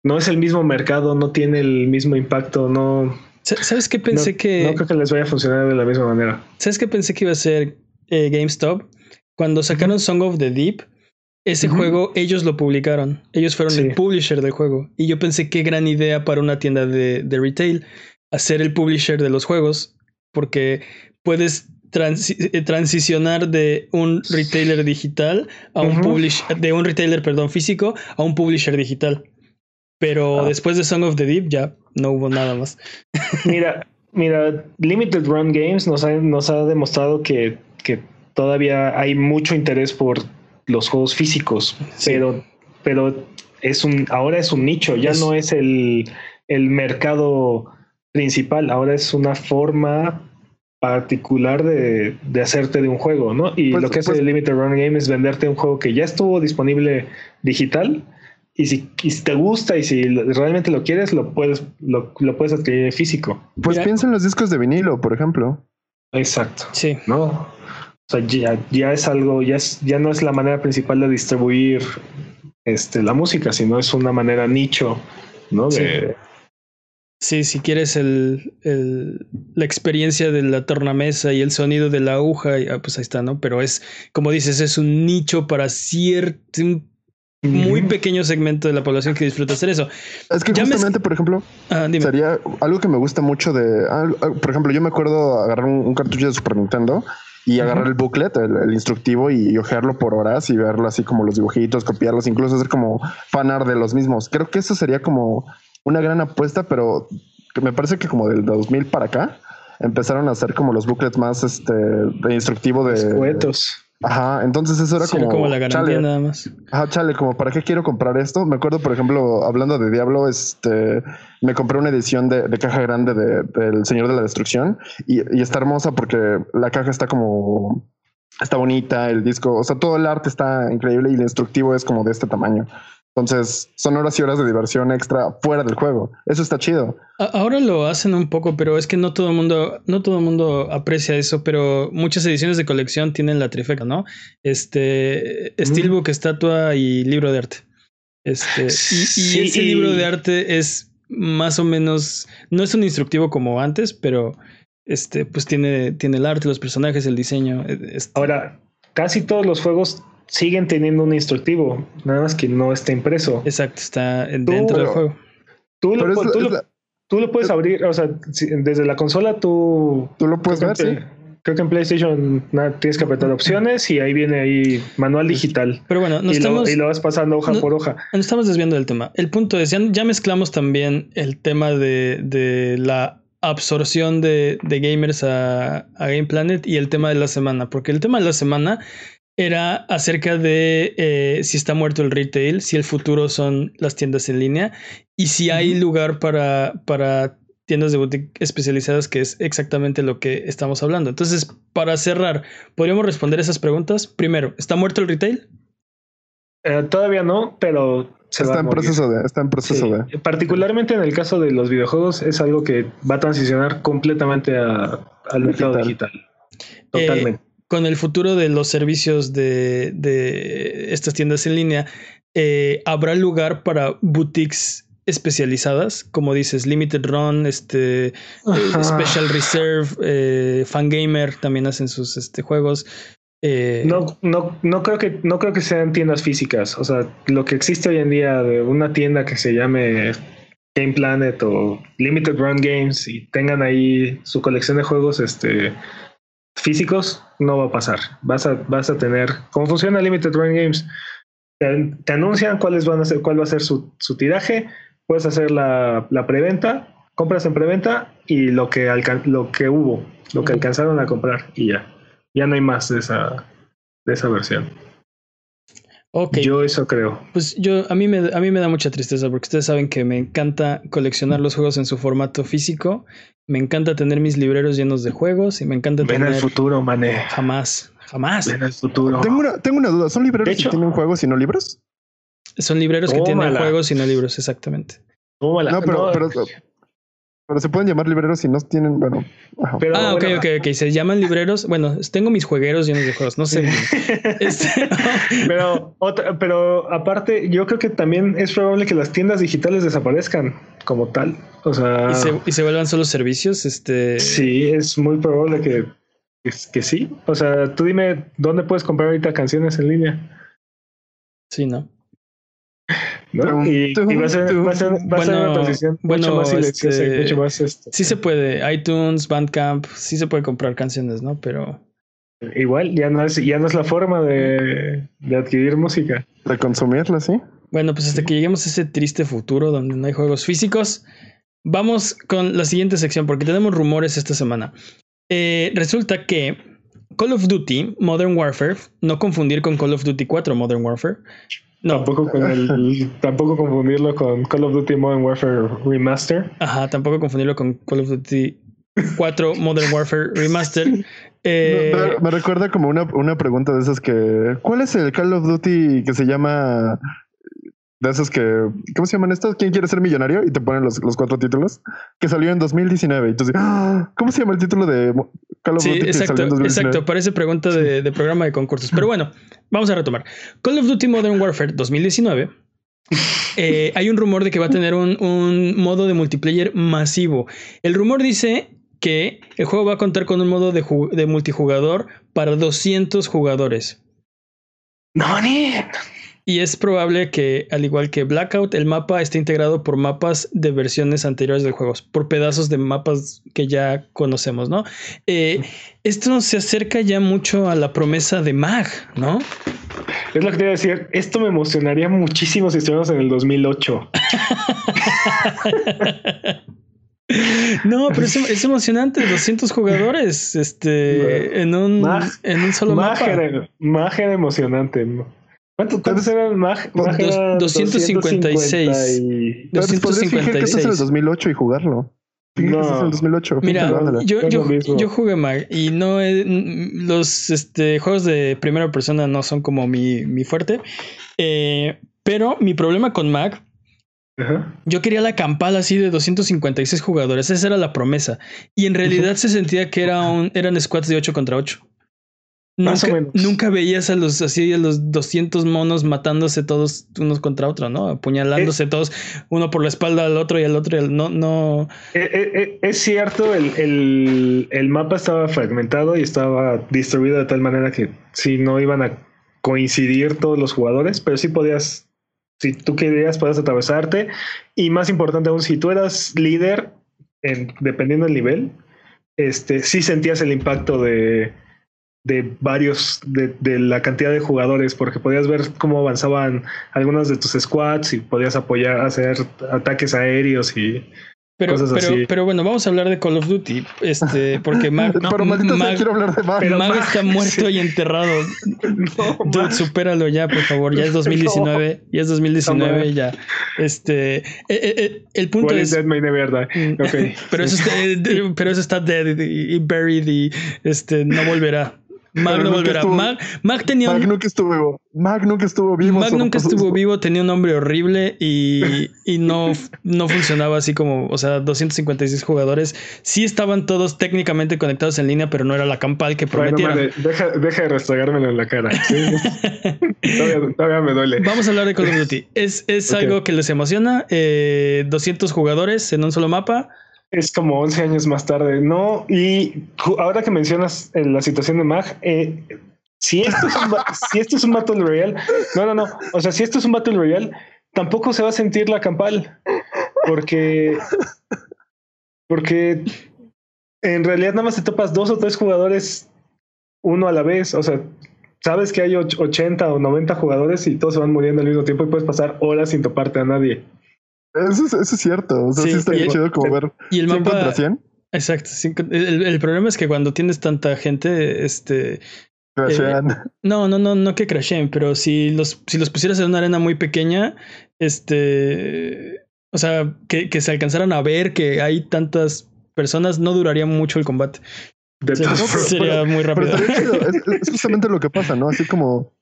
no es el mismo mercado, no tiene el mismo impacto, no ¿Sabes qué pensé que no creo que les vaya a funcionar de la misma manera? ¿Sabes qué pensé que iba a ser eh, GameStop? Cuando sacaron Song of the Deep, ese juego ellos lo publicaron. Ellos fueron el publisher del juego. Y yo pensé qué gran idea para una tienda de, retail hacer el publisher de los juegos. Porque puedes eh, transicionar de un retailer digital a un publisher, de un retailer, perdón, físico a un publisher digital. Pero ah. después de Song of the Deep ya no hubo nada más. mira, mira, Limited Run Games nos ha, nos ha demostrado que, que todavía hay mucho interés por los juegos físicos, pero, pero es un, ahora es un nicho, ya no es el, el mercado principal, ahora es una forma particular de, de, hacerte de un juego, ¿no? Y pues, lo que hace pues el Limited Run Game es venderte un juego que ya estuvo disponible digital y si, te gusta y si realmente lo quieres, lo puedes, lo, puedes adquirir físico. Pues piensa en los discos de vinilo, por ejemplo. Exacto. Sí. ¿No? O sea, ya, ya es algo, ya, es, ya no es la manera principal de distribuir este, la música, sino es una manera nicho, ¿no? De, Sí, si quieres el, el, la experiencia de la tornamesa y el sonido de la aguja, ah, pues ahí está, ¿no? Pero es, como dices, es un nicho para cierto, un muy pequeño segmento de la población que disfruta hacer eso. Es que justamente, por ejemplo, ah, sería algo que me gusta mucho de, ah, por ejemplo, yo me acuerdo agarrar un, cartucho de Super Nintendo y agarrar el booklet, el, instructivo y, ojearlo por horas y verlo así como los dibujitos, copiarlos, incluso hacer como fanar de los mismos. Creo que eso sería como una gran apuesta, pero me parece que como del 2000 para acá empezaron a hacer como los booklets más este de instructivo de Escuetos. Ajá, entonces eso era como, como la garantía nada más. Ajá, chale, como para qué quiero comprar esto. Me acuerdo, por ejemplo, hablando de Diablo, este me compré una edición de, caja grande de, del Señor de la Destrucción y, y está hermosa porque la caja está como está bonita, el disco, o sea, todo el arte está increíble y el instructivo es como de este tamaño. Entonces, son horas y horas de diversión extra fuera del juego. Eso está chido. Ahora lo hacen un poco, pero es que no todo el mundo, no todo el mundo aprecia eso, pero muchas ediciones de colección tienen la trifeca, ¿no? Este, Steelbook, estatua y libro de arte. Este, y, ese libro de arte es más o menos, no es un instructivo como antes, pero este, pues tiene, tiene el arte, los personajes, el diseño. Este. Ahora, casi todos los juegos siguen teniendo un instructivo, nada más que no está impreso. Exacto, está dentro del juego. Tú lo, tú, lo, puedes abrir, o sea, desde la consola tú... Tú lo puedes ver, sí. Creo que en PlayStation tienes que apretar opciones y ahí viene ahí manual digital. Pero bueno, y, lo, y, lo, vas pasando hoja por hoja. Nos estamos desviando del tema. El punto es, ya, mezclamos también el tema de, de la absorción de, de gamers a, a, Game Planet y el tema de la semana, porque el tema de la semana era acerca de eh, si está muerto el retail, si el futuro son las tiendas en línea y si hay lugar para, para tiendas de boutique especializadas, que es exactamente lo que estamos hablando. Entonces, para cerrar, ¿podríamos responder esas preguntas? Primero, ¿está muerto el retail? Eh, todavía no, pero se está, en proceso de, está en proceso de. Particularmente en el caso de los videojuegos, es algo que va a transicionar completamente a, al mercado digital. Totalmente. Eh, con el futuro de los servicios de, estas tiendas en línea, eh, ¿habrá lugar para boutiques especializadas? Como dices, Limited Run, este, eh, Special Reserve, eh, Fangamer también hacen sus este, juegos. no, no, no, creo que, no creo que sean tiendas físicas. O sea, lo que existe hoy en día de una tienda que se llame Game Planet o Limited Run Games y tengan ahí su colección de juegos, este físicos no va a pasar. Vas a, vas a tener, como funciona Limited Run Games, te, anuncian cuáles van a ser, cuál va a ser su, tiraje, puedes hacer la, preventa, compras en preventa y lo que, lo que hubo, lo que alcanzaron a comprar y ya. Ya no hay más de esa, de esa versión. Yo eso creo. Pues yo, a mí, me, a mí me da mucha tristeza porque ustedes saben que me encanta coleccionar los juegos en su formato físico. Me encanta tener mis libreros llenos de juegos y me encanta Ven tener. el futuro, mané. Jamás, jamás. Ven el futuro. Tengo una, tengo una duda. ¿Son libreros que tienen juegos y no libros? Son libreros que tienen juegos y no libros, exactamente. Tómala. No, pero, No, pero, pero se pueden llamar libreros si no tienen, bueno. pero ah, ok, bueno, ok, ok. Se llaman libreros. Bueno, tengo mis juegueros llenos de juegos. No sé. Este, Pero, otra, pero aparte, yo creo que también es probable que las tiendas digitales desaparezcan como tal. O sea, y, se, y se vuelvan solo servicios. Este. sí, es muy probable que, que, que sí. O sea, tú dime dónde puedes comprar ahorita canciones en línea. Sí, ¿no? Y, y va a ser, va a ser, va a ser Bueno, una transición bueno, mucho más silenciosa este, mucho más este, Sí se puede. iTunes, Bandcamp, sí se puede comprar canciones, ¿no? Pero. igual, ya no es, ya no es la forma de, de adquirir música. De consumirla, sí. Bueno, pues hasta que lleguemos a ese triste futuro donde no hay juegos físicos, vamos con la siguiente sección porque tenemos rumores esta semana. Eh, resulta que Call of Duty Modern Warfare, no confundir con Call of Duty 4 Modern Warfare. No, Tampoco con el, tampoco confundirlo con Call of Duty Modern Warfare Remaster. ajá, tampoco confundirlo con Call of Duty 4 Modern Warfare Remaster. Eh, Me, me recuerda como una, una pregunta de esas que. ¿Cuál es el Call of Duty que se llama? De esos que. ¿Cómo se llaman estos? ¿Quién quiere ser millonario? Y te ponen los, los cuatro títulos. Que salió en 2019. Y tú dices, "Ah, ¿cómo se llama el título de Call of Sí, Duty que exacto, salió en 2019? exacto. Parece pregunta de, de programa de concursos. Pero bueno, vamos a retomar. Call of Duty Modern Warfare 2019. eh, hay un rumor de que va a tener un, un modo de multiplayer masivo. El rumor dice que el juego va a contar con un modo de, de multijugador para 200 jugadores. No, ni. Y es probable que, al igual que Blackout, el mapa esté integrado por mapas de versiones anteriores del juego, por pedazos de mapas que ya conocemos, ¿no? Eh, esto se acerca ya mucho a la promesa de Mag, ¿no? Es lo que te iba a decir. Esto me emocionaría muchísimo si estuviéramos en el 2008. No, pero es, es emocionante, 200 jugadores este, en, un, Mag- en un solo Mag mapa. era, Mag era emocionante. ¿Cuántos, cuántos eran Mag? Mag Dos- era 256. 250 y- Pero te podrías fingir que estás en el 256. 2008 y jugarlo. Que No. estás en el 2008. Mira, yo, yo, yo jugué Mag y no los este, juegos de primera persona no son como mi, mi fuerte. Eh, pero mi problema con Mag, Ajá. yo quería la campal así de 256 jugadores. Esa era la promesa. Y en realidad se sentía que era un, eran squads de 8 contra 8. Más o Nunca, menos. nunca veías a los así a los 200 monos matándose todos unos contra otros, ¿no? Eh. Apuñalándose todos uno por la espalda al otro y al otro y al no no Eh, eh, eh, es cierto, el, el- el mapa estaba fragmentado y estaba distribuido de tal manera que sí no iban a coincidir todos los jugadores, pero sí podías, si tú querías, podías atravesarte. Y más importante aún, si tú eras líder, en, dependiendo del nivel, este, sí sentías el impacto de, de varios, de, de la cantidad de jugadores, porque podías ver cómo avanzaban algunas de tus squads y podías apoyar, hacer ataques aéreos y pero, Cosas pero, así. pero bueno, vamos a hablar de Call of Duty, este, porque Mag, Pero maldita sea, Mag- quiero hablar de Mag. Pero Mag Mag, está muerto sí. y enterrado. No, Dude, supéralo ya, por favor. Ya es 2019, ya es 2019, No, ya. Este, eh, eh, eh, el punto es Dead. Ok. pero eso está, pero eso está dead y buried y este no volverá. Mag no volverá. estuvo- Mag, Mag tenía un- Mag nunca estuvo vivo. Mag nunca estuvo vivo. Mag nunca estuvo vivo, tenía un nombre horrible y, y no, no funcionaba así como, o sea, 256 jugadores. Sí estaban todos técnicamente conectados en línea, pero no era la campal que Bueno, prometieron. madre, deja, deja de restregármelo en la cara. ¿sí? todavía, todavía me duele. Vamos a hablar de Call of Duty. Es, es algo que les emociona. eh, 200 jugadores en un solo mapa. Es como 11 años más tarde. No, y ahora que mencionas eh, la situación de Mag, eh, si, esto es un, si esto es un Battle Royale, no, no, no. O sea, si esto es un Battle Royale, tampoco se va a sentir la campal. Porque. Porque en realidad nada más te topas dos o tres jugadores uno a la vez. O sea, sabes que hay och- 80 o 90 jugadores y todos se van muriendo al mismo tiempo y puedes pasar horas sin toparte a nadie. Eso, es- eso es cierto. O sea, Sí, sí, está y- chido como ver Y el 100 mapa. contra 100. Exacto. el, el problema es que cuando tienes tanta gente, este. Crashean. No, no, no, no que crashen, pero si los, si los pusieras en una arena muy pequeña, este. O sea, que, que se alcanzaran a ver que hay tantas personas, no duraría mucho el combate. De todas formas. sería muy rápido. es justamente lo que pasa, ¿no? Así como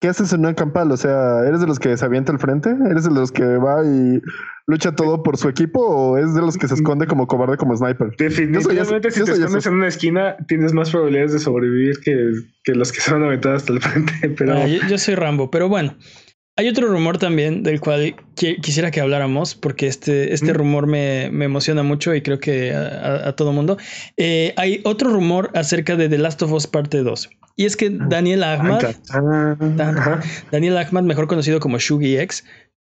¿qué haces en una campal? O sea, ¿eres de los que se avienta al frente? ¿Eres de los que va y lucha todo por su equipo o es de los que se esconde como cobarde como sniper? Definitivamente, si te escondes en una esquina, tienes más probabilidades de sobrevivir que, que los que se van a aventar hasta el frente. Pero Ah, yo, yo soy Rambo, pero bueno. Hay otro rumor también del cual qui- quisiera que habláramos, porque este, este Mm. rumor me, me emociona mucho y creo que a, a- a todo mundo. Eh, hay otro rumor acerca de The Last of Us Parte 2. Y es que Daniel Ahmad, Ajá. Daniel Ahmad, mejor conocido como Shugi X,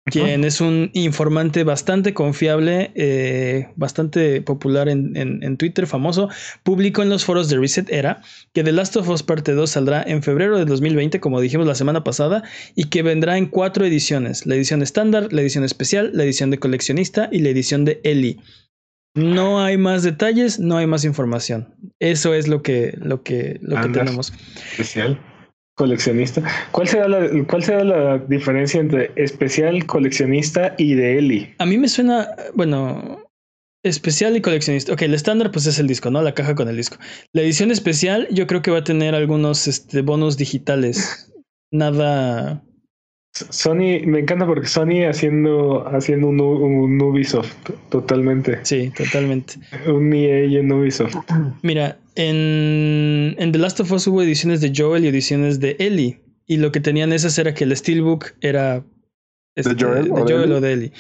quien es un informante bastante confiable, eh, bastante popular en, en- en Twitter, famoso, publicó en los foros de Reset Era que The Last of Us Parte 2 saldrá en febrero de 2020, como dijimos la semana pasada, y que vendrá en cuatro ediciones: la edición estándar, la edición especial, la edición de coleccionista y la edición de Ellie. No hay más detalles, no hay más información. Eso es lo que, lo que, lo que tenemos. Especial. Coleccionista. ¿Cuál será, la, ¿Cuál será la diferencia entre especial, coleccionista y de Eli? A mí me suena, bueno, especial y coleccionista. Ok, el estándar pues es el disco, ¿no? La caja con el disco. La edición especial yo creo que va a tener algunos este, bonos digitales. Nada... Sony, me encanta porque Sony haciendo, haciendo un, un Ubisoft totalmente. Sí, totalmente. Un EA en Ubisoft. Mira, en, en The Last of Us hubo ediciones de Joel y ediciones de Ellie. Y lo que tenían esas era que el Steelbook era este, Joel o de Ellie? o de Ellie.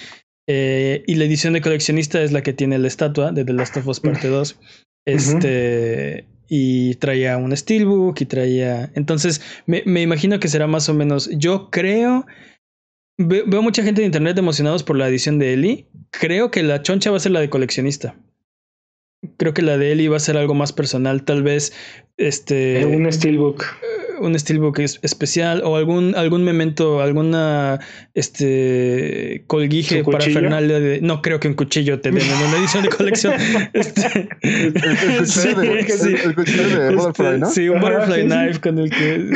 Eh, y la edición de coleccionista es la que tiene la estatua de The Last of Us Parte 2. Este. Y traía un Steelbook y traía. Entonces, me, me imagino que será más o menos. Yo creo. ve- veo mucha gente en internet emocionados por la edición de Ellie. Creo que la choncha va a ser la de coleccionista. Creo que la de Ellie va a ser algo más personal. Tal vez. Este un Steelbook. Un steelbook es- especial o algún algún memento, alguna este colguije ¿Su cuchillo? parafernalia de no creo que un cuchillo te den en una edición de colección. Este, El, el de, Sí, el- el cuchillo de Este, Butterfly, ¿no? Sí, un butterfly knife con el que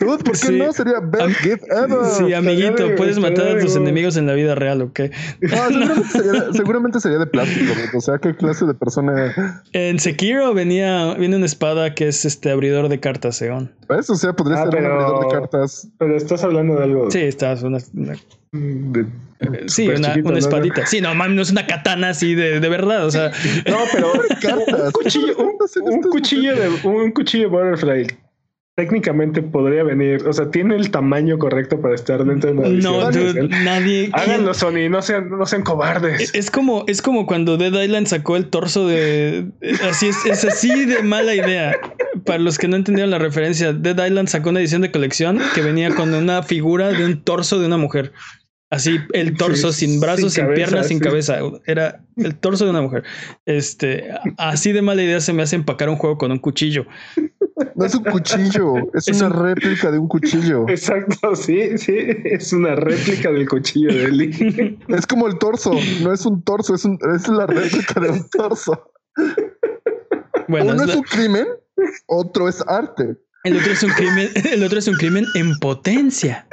Dude, ¿Por qué Sí. no? Sería best gift ever. Sí, amiguito, de- puedes matar a tus de- enemigos en la vida real, ¿ok? No, seguramente, sería, seguramente sería de plástico, dude. o sea, ¿qué clase de persona En Sekiro venía viene una espada que es este abridor de cartas, según. O sea, podría Ah, ser un pero- abridor de cartas. Pero estás hablando de algo. Sí, está una, una- de- sí, una, chiquito, una ¿no? espadita. Sí, no mames, no es una katana así de, de verdad, o sea, No, pero Cartas. un cuchillo, un, un estás- cuchillo de un cuchillo butterfly técnicamente podría venir, o sea, tiene el tamaño correcto para estar dentro de una edición no, dude, nadie Háganlo, Sony, no sean, no sean cobardes. Es como, es como cuando Dead Island sacó el torso de. Así es, es así de mala idea. Para los que no entendieron la referencia, Dead Island sacó una edición de colección que venía con una figura de un torso de una mujer. Así, el torso Sí, sin brazos, sin piernas, sin cabeza. Era el torso de una mujer. Este, así de mala idea se me hace empacar un juego con un cuchillo. No es un cuchillo, es, Es una un- réplica de un cuchillo. Exacto, sí, sí, es una réplica del cuchillo de Eli. Es como el torso, no es un torso, es, un, es la réplica de un torso. Bueno, Uno es la- un crimen, otro es arte. el otro es un crimen, el otro es un crimen en potencia.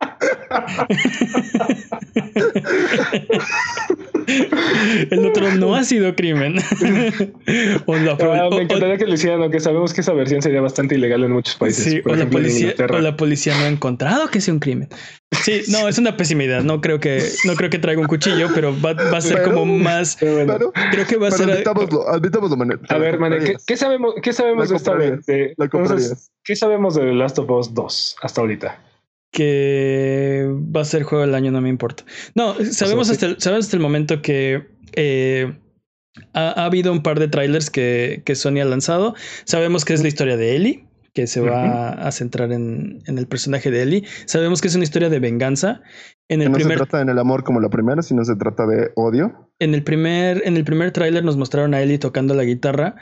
El otro no ha sido crimen. o, la, Ah, me o- encantaría que lo hicieran, aunque sabemos que esa versión sería bastante ilegal en muchos países. sí, por o la ejemplo, policía, Inglaterra. o la policía no ha encontrado que sea un crimen. Sí, no, es una pésima idea. No creo que, no creo que traiga un cuchillo, pero va, va a ser Pero- como más. Pero bueno, Pero, Creo que va a ser. admitámoslo, admitámoslo, Manet. a ver, Mane, ¿qué, qué sabemos, qué sabemos de esta comprarías. ¿Qué sabemos de The Last of Us 2 hasta ahorita? Que va a ser juego del año, no me importa. No, sabemos, hasta, el, sabemos hasta el momento que eh, ha, ha habido un par de trailers que, que Sony ha lanzado. Sabemos que es la historia de Ellie, que se va a centrar en, en el personaje de Ellie. Sabemos que es una historia de venganza. En el no primer se trata en el amor como la primera, sino se trata de odio. en el primer, en el primer tráiler nos mostraron a Ellie tocando la guitarra,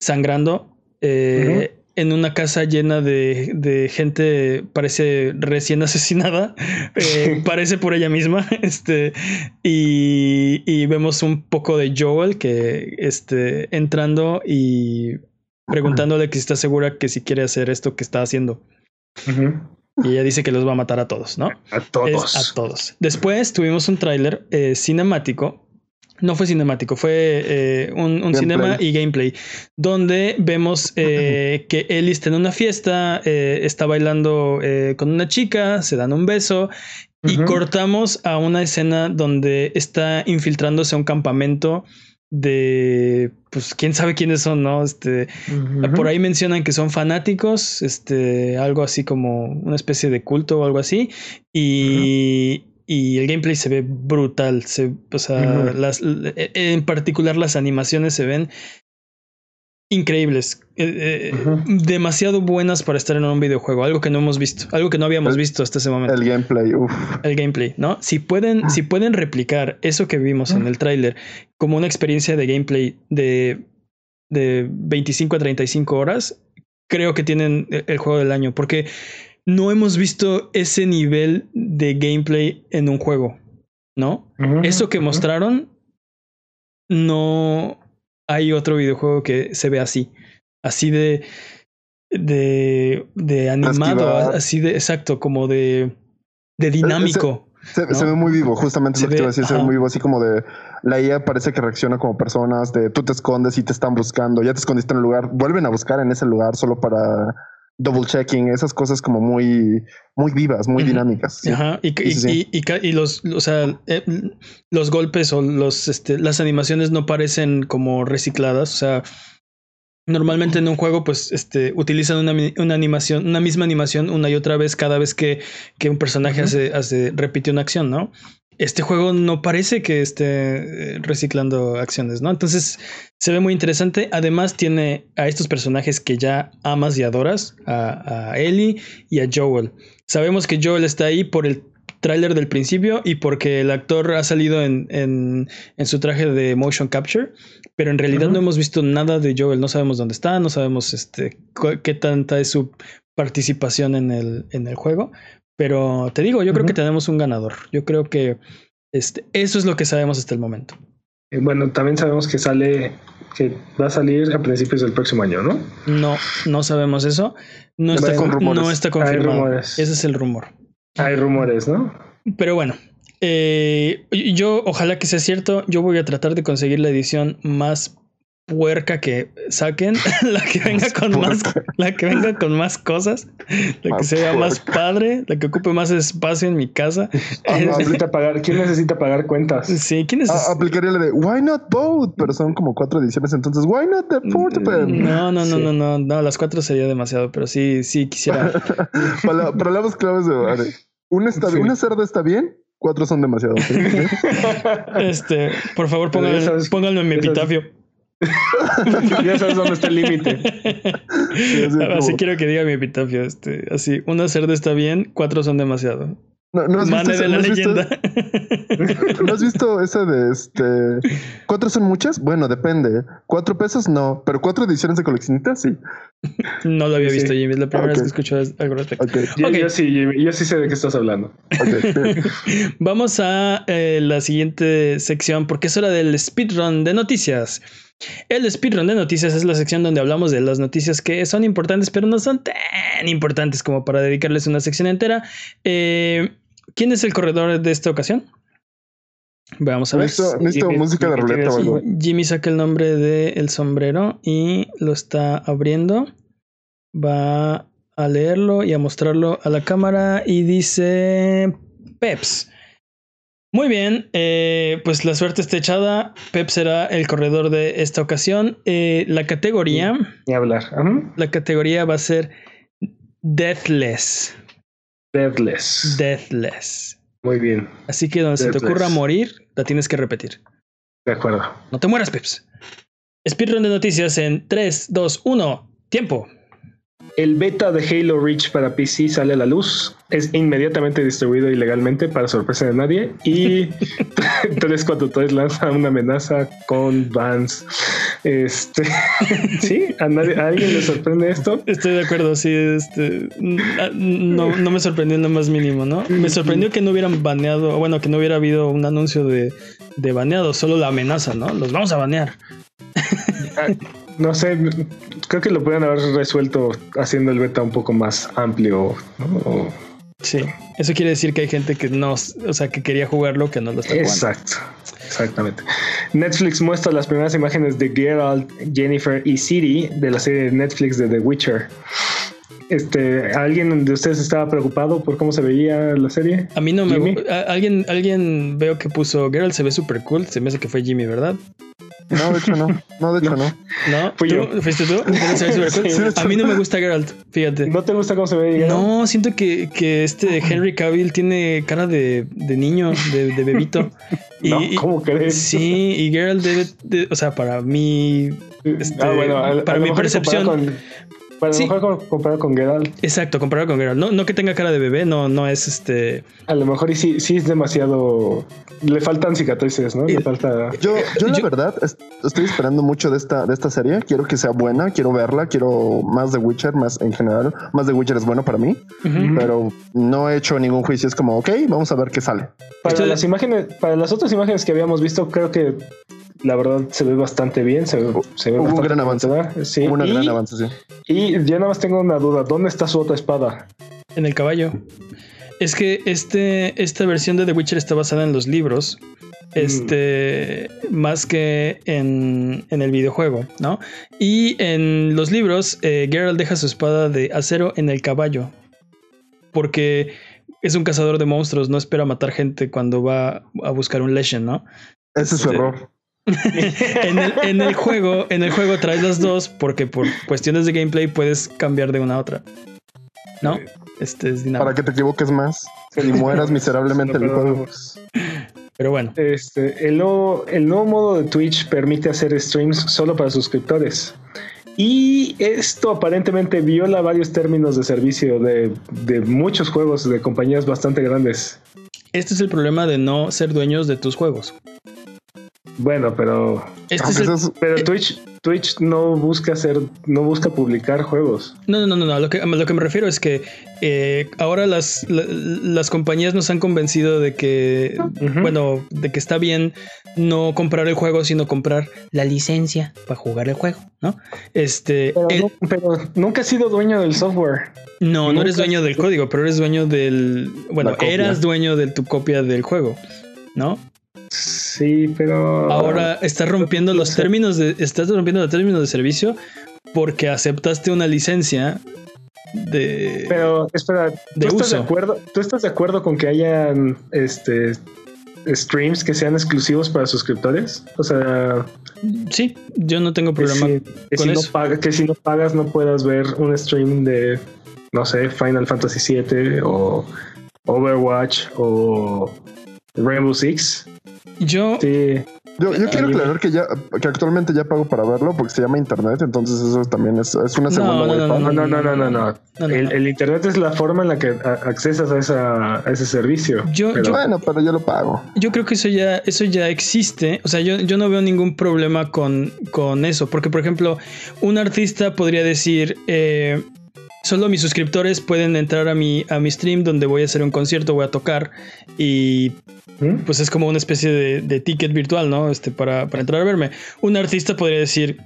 sangrando, eh, en una casa llena de, de gente, parece recién asesinada, eh, parece por ella misma, este, y, y vemos un poco de Joel que, este, entrando y preguntándole que si está segura que si quiere hacer esto que está haciendo. Y ella dice que los va a matar a todos, ¿no? A todos. Es a todos. Después tuvimos un tráiler eh, cinemático No fue cinemático, fue eh, un, un cinema y gameplay, donde vemos eh, que Ellie está en una fiesta, eh, está bailando con una chica, se dan un beso y cortamos a una escena donde está infiltrándose a un campamento de, pues, quién sabe quiénes son, ¿no? Este, por ahí mencionan que son fanáticos, este, algo así como una especie de culto o algo así. Y, y el gameplay se ve brutal. Se, o sea, las, en particular las animaciones se ven increíbles. eh, eh. Demasiado buenas para estar en un videojuego. Algo que no hemos visto. Algo que no habíamos El- visto hasta ese momento. El gameplay, uff. El gameplay, ¿no? Si pueden, si pueden replicar eso que vimos en el tráiler como una experiencia de gameplay de, de 25 a 35 horas, creo que tienen el el juego del año, porque no hemos visto ese nivel de gameplay en un juego, ¿no? Eso que mostraron, no hay otro videojuego que se ve así, así de, de, de animado, Esquivar. así de, exacto, como de, de dinámico. Se, ¿no? se ve muy vivo, justamente Se lo que te iba a ve, decir, se ve muy vivo, así como de la IA parece que reacciona como personas, de tú te escondes y te están buscando, ya te escondiste en el lugar, vuelven a buscar en ese lugar solo para double checking, esas cosas como muy, muy vivas, muy dinámicas. sí. Ajá, y, Sí, los, o sea, eh, los golpes o los, este, las animaciones no parecen como recicladas. O sea, normalmente en un juego, pues, este, utilizan una, una animación, una misma animación una y otra vez cada vez que, que un personaje hace, hace, repite una acción, ¿no? Este juego no parece que esté eh, reciclando acciones, ¿no? Entonces se ve muy interesante. Además, tiene a estos personajes que ya amas y adoras, a, a Ellie y a Joel. Sabemos que Joel está ahí por el tráiler del principio y porque el actor ha salido en, en, en su traje de motion capture, pero en realidad no hemos visto nada de Joel, no sabemos dónde está, no sabemos este, qué tanta es su participación en el, en el juego, pero te digo, yo creo que tenemos un ganador, yo creo que este, eso es lo que sabemos hasta el momento. Eh, Bueno, también sabemos que sale, que va a salir a principios del próximo año, ¿no? No, no sabemos eso, no está, con- no está Hay confirmado, rumores. ese es el rumor. Hay rumores, ¿no? Pero bueno, eh, yo ojalá que sea cierto. Yo voy a tratar de conseguir la edición más puerca que saquen, la que venga con más, la que venga con más cosas, la que sea más padre, la que ocupe más espacio en mi casa. ¿Quién necesita pagar, ¿quién necesita pagar cuentas? Sí, ¿quién es? Ah, aplicaría la de why not both, pero son como cuatro ediciones, entonces why not the fourth them? No, no, no, Sí. no, no, no, las cuatro sería demasiado, pero sí, sí quisiera. Pala- Palabras claves de. Una, está, Sí. una cerda está bien, cuatro son demasiado. ¿sí? Este, por favor, pónganlo, pónganlo en mi epitafio. Ya sabes dónde está el límite. Sí, así como- quiero que diga mi epitafio. Este, así, una cerda está bien, cuatro son demasiado. No, ¿no has visto Mane de la no has visto- leyenda. ¿No has visto esa de este? ¿Cuatro son muchas? Bueno, depende. ¿Cuatro pesos? No. Pero cuatro ediciones de coleccionista, sí. no lo había Sí. visto, Jimmy. Es la primera vez que escucho algo al respecto. Ok. Yo, Ok. yo sí, Jimmy, yo sí sé de qué estás hablando. Vamos a eh, la siguiente sección porque es hora del speedrun de noticias. El speedrun de noticias es la sección donde hablamos de las noticias que son importantes, pero no son tan importantes como para dedicarles una sección entera. Eh, ¿Quién es el corredor de esta ocasión? Vamos a ver. Necesito, necesito Jimmy- música de ruleta o algo. Jimmy saca el nombre del sombrero y lo está abriendo. Va a leerlo y a mostrarlo a la cámara y dice Peps. Muy bien, eh, pues la suerte está echada. Pep será el corredor de esta ocasión. Eh, la categoría, Ni hablar. La categoría va a ser Deathless. Deadless. Deathless. Muy bien. Así que donde se te Deathless. ocurra morir, la tienes que repetir. De acuerdo. No te mueras, Peps. Speedrun de noticias en 3, 2, 1. Tiempo. El beta de Halo Reach para PC sale a la luz. Es inmediatamente distribuido ilegalmente para sorpresa de nadie. Y 343 lanza una amenaza con bans. Este. sí, ¿A, nadie- a alguien le sorprende esto. Estoy de acuerdo, sí. Este, ah, no, no me sorprendió en lo más mínimo, ¿no? Me sorprendió que no hubieran baneado, bueno, que no hubiera habido un anuncio de, de baneado, solo la amenaza, ¿no? Los vamos a banear. No sé, creo que lo pueden haber resuelto haciendo el beta un poco más amplio. ¿no? O- Sí, eso quiere decir que hay gente que no, o sea, que quería jugarlo, que no lo está jugando. Exacto, exactamente. Netflix muestra las primeras imágenes de Geralt, Jennifer y Siri de la serie de Netflix de The Witcher. Este, ¿alguien de ustedes estaba preocupado por cómo se veía la serie? A mí no me alguien alguien veo que puso Geralt se ve super cool, se me hace que fue Jimmy, ¿verdad? No, de hecho no. No, de hecho no. No, Fui ¿Tú? yo. ¿Fuiste tú? A mí no me gusta Geralt, fíjate. ¿No te gusta cómo se ve Geralt? No, siento que, que este Henry Cavill tiene cara de, de niño, de, de bebito. Y, No, ¿cómo crees? sí, y Geralt debe, de- o sea, para mí, este, Ah, bueno, a- a para mi percepción- con- para Sí. lo mejor con- comparado con Geralt, exacto, comparado con Geralt. No, no que tenga cara de bebé, no, no es este. a lo mejor y sí, sí es demasiado. Le faltan cicatrices, ¿no? Le falta. Yo, yo la Yo- verdad es- estoy esperando mucho de esta, de esta serie. Quiero que sea buena, quiero verla, quiero más de Witcher, más en general. Más de Witcher es bueno para mí, pero no he hecho ningún juicio. Es como, ok, vamos a ver qué sale. Para Estoy- las imágenes, para las otras imágenes que habíamos visto, creo que la verdad se ve bastante bien. Se, ve- se ve Hubo un bastante gran avance. Sí. Hubo una y, gran avance, sí. y yo nada más tengo una duda: ¿dónde está su otra espada? En el caballo. Es que este, esta versión de The Witcher está basada en los libros. Este, más que en, en el videojuego, ¿no? Y en los libros, eh, Geralt deja su espada de acero en el caballo. Porque es un cazador de monstruos, no espera matar gente cuando va a buscar un Leshen, ¿no? Ese es su Este- error. en, el, en el juego, en el juego traes las dos porque por cuestiones de gameplay puedes cambiar de una a otra. ¿No? Este es dinámico. Para que te equivoques más y mueras miserablemente en el juego. Pero bueno. Este, el, nuevo, el nuevo modo de Twitch permite hacer streams solo para suscriptores. Y esto aparentemente viola varios términos de servicio de, de muchos juegos de compañías bastante grandes. Este es el problema de no ser dueños de tus juegos. Bueno, pero, Este es el- pero Twitch, Twitch no busca hacer, no busca publicar juegos. No, no, no, no. Lo que, lo que me refiero es que eh, ahora las, la- las compañías nos han convencido de que, bueno, de que está bien no comprar el juego, sino comprar la licencia para jugar el juego, ¿no? Este, Pero, el- no- pero nunca has sido dueño del software. no, no eres dueño del código, pero eres dueño del, bueno, eras dueño de tu copia del juego, ¿no? Sí, pero Ahora estás rompiendo los términos de, estás rompiendo los términos de servicio porque aceptaste una licencia de, Pero espera, ¿tú de estás de uso. acuerdo? ¿Tú estás de acuerdo con que hayan este streams que sean exclusivos para suscriptores? O sea, Sí, yo no tengo que problema. si, que, con si no paga- que si no pagas no puedas ver un stream de no sé, Final Fantasy VII o Overwatch o Rainbow Six. Yo, Sí, Yo, yo quiero aclarar que ya que actualmente ya pago para verlo porque se llama internet, entonces eso también es, es una segunda no, no, no, no, no, no, no, no. No, no, El, internet es la forma en la que a- accesas a, esa, a ese servicio. Yo- Pero- yo- Bueno, pero yo lo pago. yo creo que eso ya, eso ya existe. O sea, yo, yo no veo ningún problema con, con eso. Porque, por ejemplo, un artista podría decir. eh, Solo mis suscriptores pueden entrar a mi, a mi stream donde voy a hacer un concierto, voy a tocar y ¿Mm? pues es como una especie de, de ticket virtual, ¿no? Este, para, para entrar a verme. Un artista podría decir,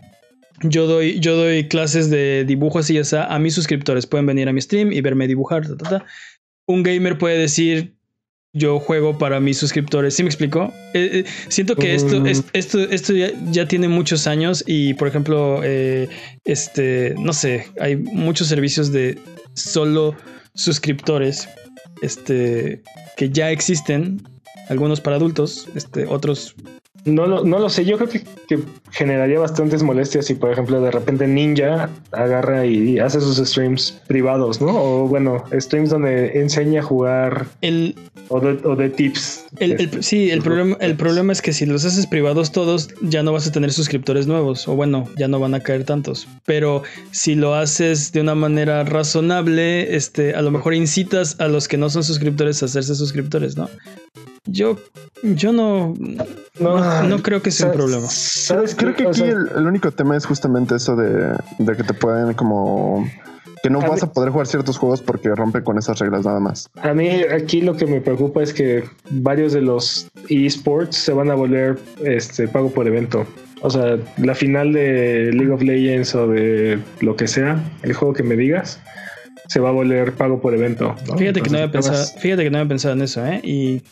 yo doy, yo doy clases de dibujo así, ya sea, a mis suscriptores pueden venir a mi stream y verme dibujar. ta, ta, ta. Un gamer puede decir, yo juego para mis suscriptores. ¿Sí me explico? Eh, eh, siento que esto, Mm. es- esto, esto ya, ya tiene muchos años y, por ejemplo, eh, este, no sé, hay muchos servicios de solo suscriptores, este, que ya existen, algunos para adultos, este, otros No lo, no lo sé, yo creo que, que generaría bastantes molestias si, por ejemplo, de repente Ninja agarra y hace sus streams privados, ¿no? O bueno, streams donde enseña a jugar el, o de, o de tips. El, el- Este, sí, el problema, el problema es que si los haces privados todos, ya no vas a tener suscriptores nuevos, o bueno, ya no van a caer tantos. Pero si lo haces de una manera razonable, este, a lo mejor incitas a los que no son suscriptores a hacerse suscriptores, ¿no? Yo, yo no, no, no creo que sea un ¿sabes- problema. ¿Sabes Creo que O aquí sea, el, el único tema es justamente eso de, de que te pueden como que no A vas mí- a poder jugar ciertos juegos porque rompe con esas reglas nada más. A mí aquí lo que me preocupa es que varios de los esports se van a volver este pago por evento. O sea, la final de League of Legends o de lo que sea, el juego que me digas, se va a volver pago por evento. ¿no? Fíjate, que no había pensado, fíjate que no había pensado en eso, ¿eh? Y,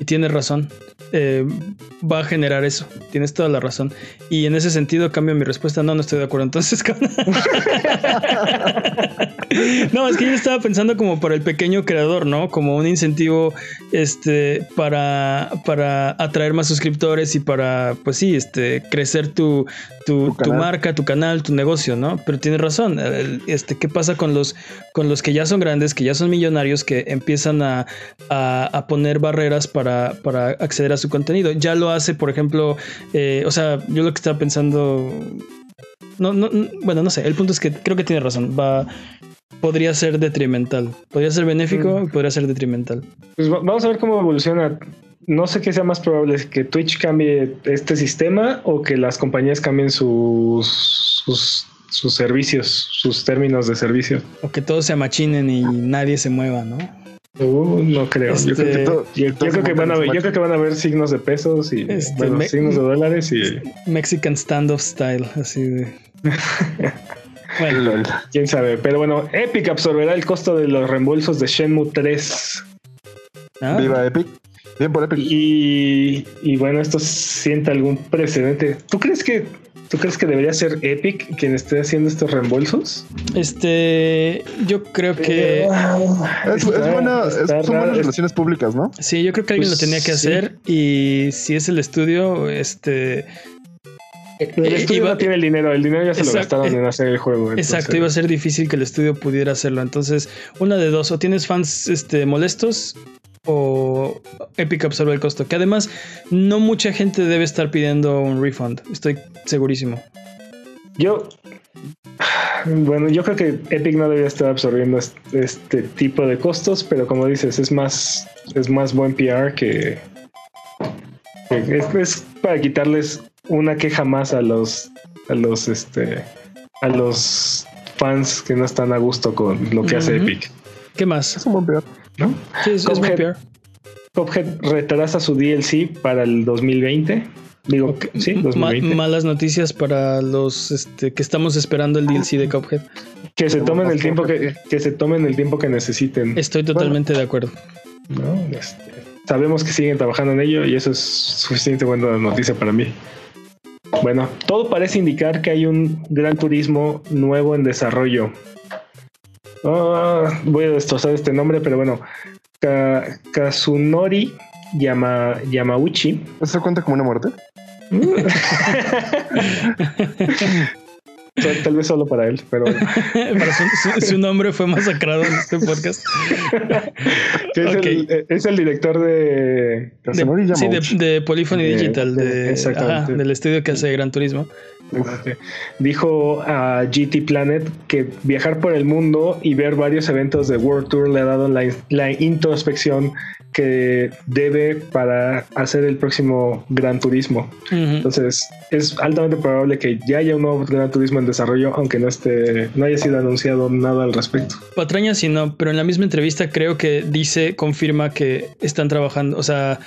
y tienes razón. Eh, va a generar eso. Tienes toda la razón. Y en ese sentido cambio mi respuesta. No, no estoy de acuerdo. Entonces, con- no, es que yo estaba pensando como para el pequeño creador, ¿no? Como un incentivo este, para, para atraer más suscriptores y para, pues sí, este, crecer tu, tu, Tu marca, tu canal, tu negocio, ¿no? Pero tienes razón. Este, ¿Qué pasa con los, con los que ya son grandes, que ya son millonarios, que empiezan a, a- a poner barreras para, para acceder a su contenido? Ya lo hace, por ejemplo, eh, o sea, yo lo que estaba pensando. No, no, no, bueno, no sé. El punto es que creo que tiene razón. Va, podría ser detrimental. Podría ser benéfico, Mm. podría ser detrimental. pues va- vamos a ver cómo evoluciona. No sé qué sea más probable, que Twitch cambie este sistema o que las compañías cambien sus, sus, sus servicios, sus términos de servicio. O que todos se amachinen y nadie se mueva, ¿no? Uh, no creo. Yo, creo que, todo- yo- yo todo creo que se van a ver, monta yo creo que van a ver signos de pesos y Este, bueno, me- signos de dólares y Mexican standoff style, así de. Bueno, quién sabe. Pero bueno, Epic absorberá el costo de los reembolsos de Shenmue 3. ah, Viva Epic. Bien por Epic. Y, y bueno, esto sienta algún precedente. ¿Tú crees que tú crees que debería ser Epic quien esté haciendo estos reembolsos? este, yo creo que. Es, es Está- buena, es- está son raro, buenas es- relaciones públicas, ¿no? Sí, yo creo que alguien Pues, lo tenía que sí. hacer. Y si es el estudio, este. El Eh, estudio iba- no tiene el dinero, el dinero ya se Exacto, lo gastaron eh, en hacer el juego. Exacto, iba a ser difícil que el estudio pudiera hacerlo. Entonces, una de dos, o tienes fans este, molestos o Epic absorbe el costo. Que además, no mucha gente debe estar pidiendo un refund. Estoy segurísimo. Yo, bueno, yo creo que Epic no debería estar absorbiendo est- este tipo de costos, pero como dices, es más, es más buen PR que, que es, es para quitarles una queja más a los, a los, este, a los fans que no están a gusto con lo que hace. Epic, ¿Qué más? Es un buen PR. ¿No? Sí, es, Cuphead. Cuphead retrasa su DLC para el 2020. Digo, sí, ma- 2020. malas noticias para los este, que estamos esperando el DLC de Cuphead. que se tomen el tiempo que, que se tomen el tiempo que necesiten. Estoy totalmente de acuerdo. ¿no? Este, sabemos que siguen trabajando en ello y eso es suficiente buena noticia para mí. Bueno, todo parece indicar que hay un gran turismo nuevo en desarrollo. Ah, voy a destrozar este nombre, pero bueno, Ka- Kazunori Yama, Yamauchi. ¿Eso cuenta como una muerte? Tal- Tal vez solo para él, pero bueno. Para su, su- su nombre fue masacrado en este podcast. Que es, el, es el director de Kazunori De, sí, de, de Polyphony De- Digital, de- de, exactamente. ajá, del estudio que hace Gran Turismo. Dijo a GT Planet que viajar por el mundo y ver varios eventos de World Tour le ha dado la, la introspección que debe para hacer el próximo Gran Turismo. Entonces, es altamente probable que ya haya un nuevo Gran Turismo en desarrollo, aunque no esté, no haya sido anunciado nada al respecto. Patraña sí no, pero en la misma entrevista creo que dice, confirma que están trabajando, o sea,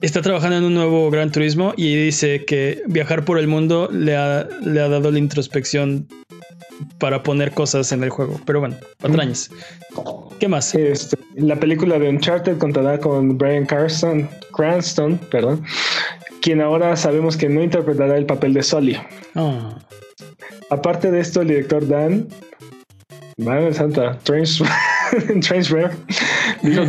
está trabajando en un nuevo Gran Turismo y dice que viajar por el mundo le ha, le ha dado la introspección para poner cosas en el juego. Pero bueno, patrañas. ¿Qué más? Este, la película de Uncharted contará con Brian Carston, Cranston, perdón, quien ahora sabemos que no interpretará el papel de Sully. Oh, Aparte de esto, el director Dan, Madre Santa, Trains, Trainswear, dijo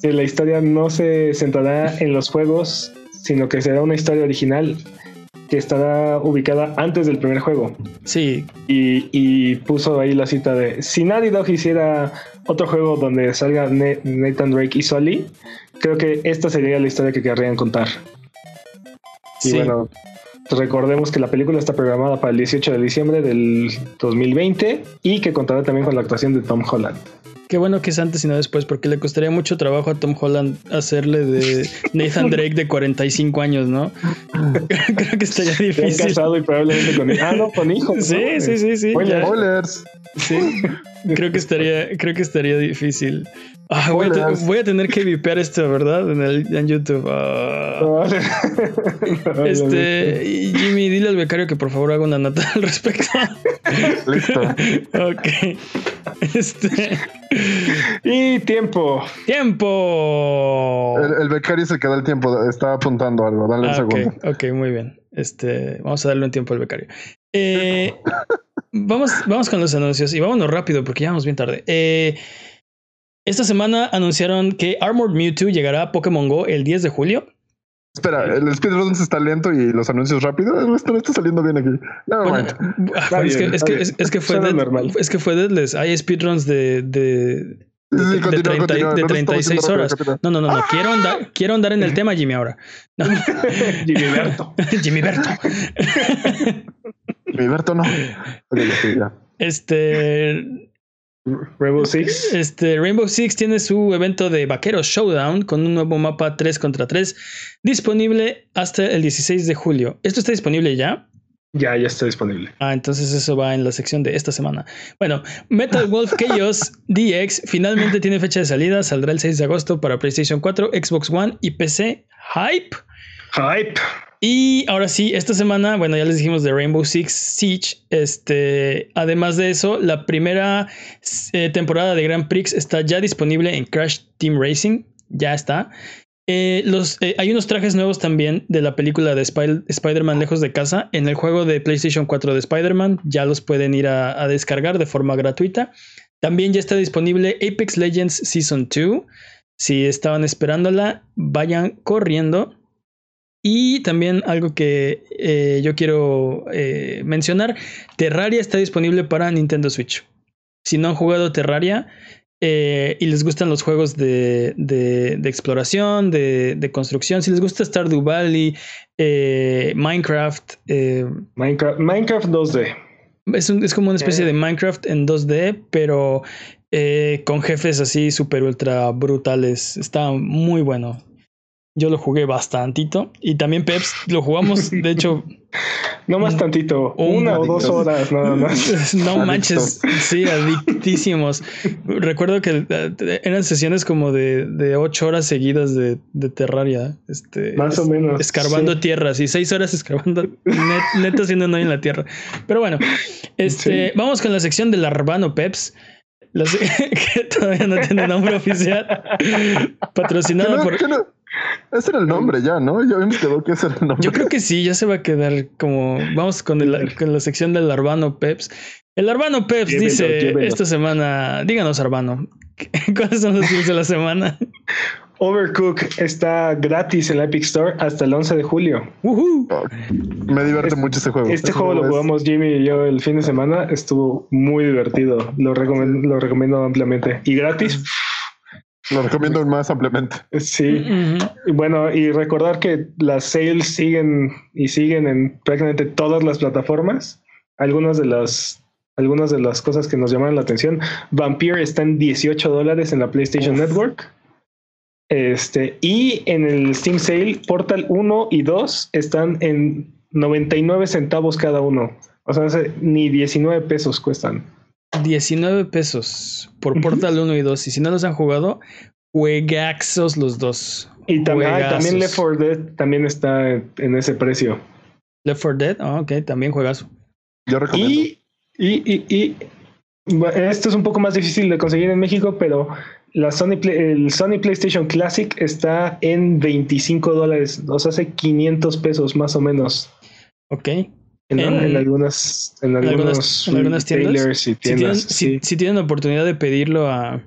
que, la historia no se centrará en los juegos, sino que será una historia original que estará ubicada antes del primer juego. sí, Y, y puso ahí la cita de si Naughty Dog hiciera otro juego donde salga Nathan Drake y Sully, creo que esta sería la historia que querrían contar. Y sí. bueno, recordemos que la película está programada para el 18 de diciembre del 2020 y que contará también con la actuación de Tom Holland. Qué bueno que es antes y no después, porque le costaría mucho trabajo a Tom Holland hacerle de Nathan Drake de 45 años, ¿no? Creo que estaría Se han difícil. casado y probablemente con Ah, no, con hijos. ¿no? Sí, sí, sí, sí. Ya. Spoilers. Sí, creo que estaría, creo que estaría difícil. Ah, voy, a voy tener que vipear esto, ¿verdad? En, el, en YouTube. Ah. Este, Jimmy, dile al becario que por favor haga una nota al respecto. Listo. ok. Este, Y tiempo. ¡Tiempo! El, el becario se queda el tiempo. Está apuntando algo. Dale un Ah, segundo. ok, ok, muy bien. Este, vamos a darle un tiempo al becario. Eh, vamos, vamos con los anuncios y vámonos rápido porque ya vamos bien tarde. Eh, esta semana anunciaron que Armored Mewtwo llegará a Pokémon Go el 10 de julio. Espera, el speedrun está lento y los anuncios rápidos. Esto no está saliendo bien aquí. Never Bueno, mind. ah, es, que, es, que, es, es que fue dead- normal. es que fue Deadless. Hay speedruns de, de, Sí, sí, de, continúa, 30 continúa. de No nos estamos 36 yendo horas. No, no, no, no. Quiero, andar, quiero andar en el tema, Jimmy, ahora. No. Jimmy Berto. Jimmy Berto. Mi Berto no. Ya. Este, Rainbow Six. este Rainbow Six tiene su evento de Vaqueros Showdown con un nuevo mapa 3 contra 3 disponible hasta el 16 de julio. ¿Esto está disponible ya? Ya, ya está disponible. Ah, entonces eso va en la sección de esta semana. Bueno, Metal Wolf Chaos DX finalmente tiene fecha de salida. Saldrá el 6 de agosto para PlayStation 4, Xbox One y PC. Hype. Hype. Y ahora sí, esta semana, bueno, ya les dijimos de Rainbow Six Siege. Este, además de eso, la primera eh, temporada de Grand Prix está ya disponible en Crash Team Racing. Ya está. Eh, los, eh, hay unos trajes nuevos también de la película de Spider-Man Lejos de Casa. En el juego de PlayStation 4 de Spider-Man ya los pueden ir a, a descargar de forma gratuita. También ya está disponible Apex Legends Season 2. Si estaban esperándola, vayan corriendo. Y también algo que eh, yo quiero eh, mencionar, Terraria está disponible para Nintendo Switch. Si no han jugado Terraria eh, y les gustan los juegos de, de- de exploración, de, de construcción, si les gusta Stardew Valley, Minecraft, Minecraft, Minecraft 2D. es, un- es como una especie de Minecraft en 2D, pero con jefes así súper ultra brutales. Está muy bueno. Yo lo jugué bastantito. Y también Peps lo jugamos, de hecho, No más tantito. Un una o dos horas nada más. no Adicto. manches, sí, adictísimos. Recuerdo que eh, eran sesiones como de, de ocho horas seguidas de, de Terraria. Este, Más o menos. escarbando sí. tierras y seis horas escarbando net- neta haciendo hoyo en la tierra. Pero bueno, este, Sí. vamos con la sección del Arbano Peps. la que todavía no tiene nombre oficial. ¿Qué Patrocinada no- por. no? Ese era el nombre ya, ¿no? Ya habíamos quedado que ese era el nombre. Yo creo que sí, ya se va a quedar como. Vamos con, el- con la sección del Arbano Peps. El Arbano Peps Llévelo, dice llévelo. esta semana. Díganos, Arbano, ¿cuáles son los deals de la semana? Overcook está gratis en la Epic Store hasta el 11 de julio. Woohoo. Oh, me divierte mucho ese juego. Este juego lo es- jugamos Jimmy y yo el fin de semana. Estuvo muy divertido. Lo recomiendo, lo recomiendo ampliamente. Y gratis, Lo recomiendo más ampliamente. sí. Bueno, y recordar que las sales siguen y siguen en prácticamente todas las plataformas. Algunas de las algunas de las cosas que nos llamaron la atención. Vampire está en 18 dólares en la PlayStation Uf. Network. Este, y en el Steam Sale, Portal 1 y 2 están en 99 centavos cada uno. O sea, ni 19 pesos cuestan. 19 pesos por Portal 1 y 2. Y si no los han jugado, juegaxos los dos. Y tam- ah, también Left 4 Dead también está en ese precio. Left 4 Dead, ah, ok, también juegazo. Yo recomiendo. Y, y, y, y bueno, esto es un poco más difícil de conseguir en México, pero la Sony Play- el Sony PlayStation Classic está en 25 dólares, o sea, hace 500 pesos más o menos Ok. En, En- en algunas, en algunas- algunos algunas tiendas. Si tienen, tiendas. si- sí. si tienen oportunidad de pedirlo a,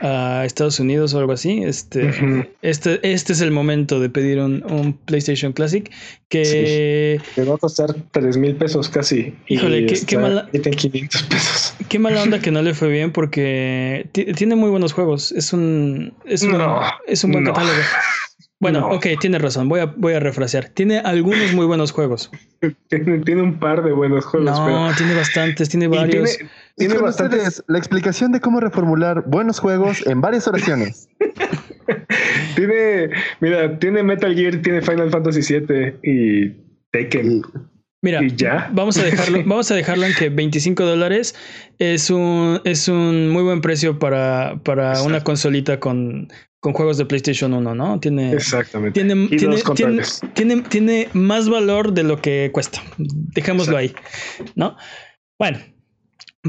a Estados Unidos o algo así, este, este, este es el momento de pedir un, un PlayStation Classic que Te va a costar 3 mil pesos casi. Híjole, qué- mala- ahorita en 500 pesos. qué mala onda que no le fue bien porque ti- tiene muy buenos juegos. Es un, es un, No, es un buen no. catálogo. Bueno, No. ok, tiene razón. Voy a, voy a refrasear. Tiene algunos muy buenos juegos. Tiene, tiene un par de buenos juegos, No, pero tiene bastantes, tiene varios. tiene, Y tiene bastantes ustedes, la explicación de cómo reformular buenos juegos en varias oraciones. Tiene, mira, tiene Metal Gear, tiene Final Fantasy VII y Tekken. Mira, ¿Y ya? vamos a dejarlo, vamos a dejarlo en que 25 dólares es un, es un muy buen precio para, para Exacto. una consolita con, con juegos de PlayStation 1, ¿no? Tiene, Exactamente. tiene, tiene, tiene, controles. tiene, tiene más valor de lo que cuesta. Dejémoslo ahí, ¿no? Bueno,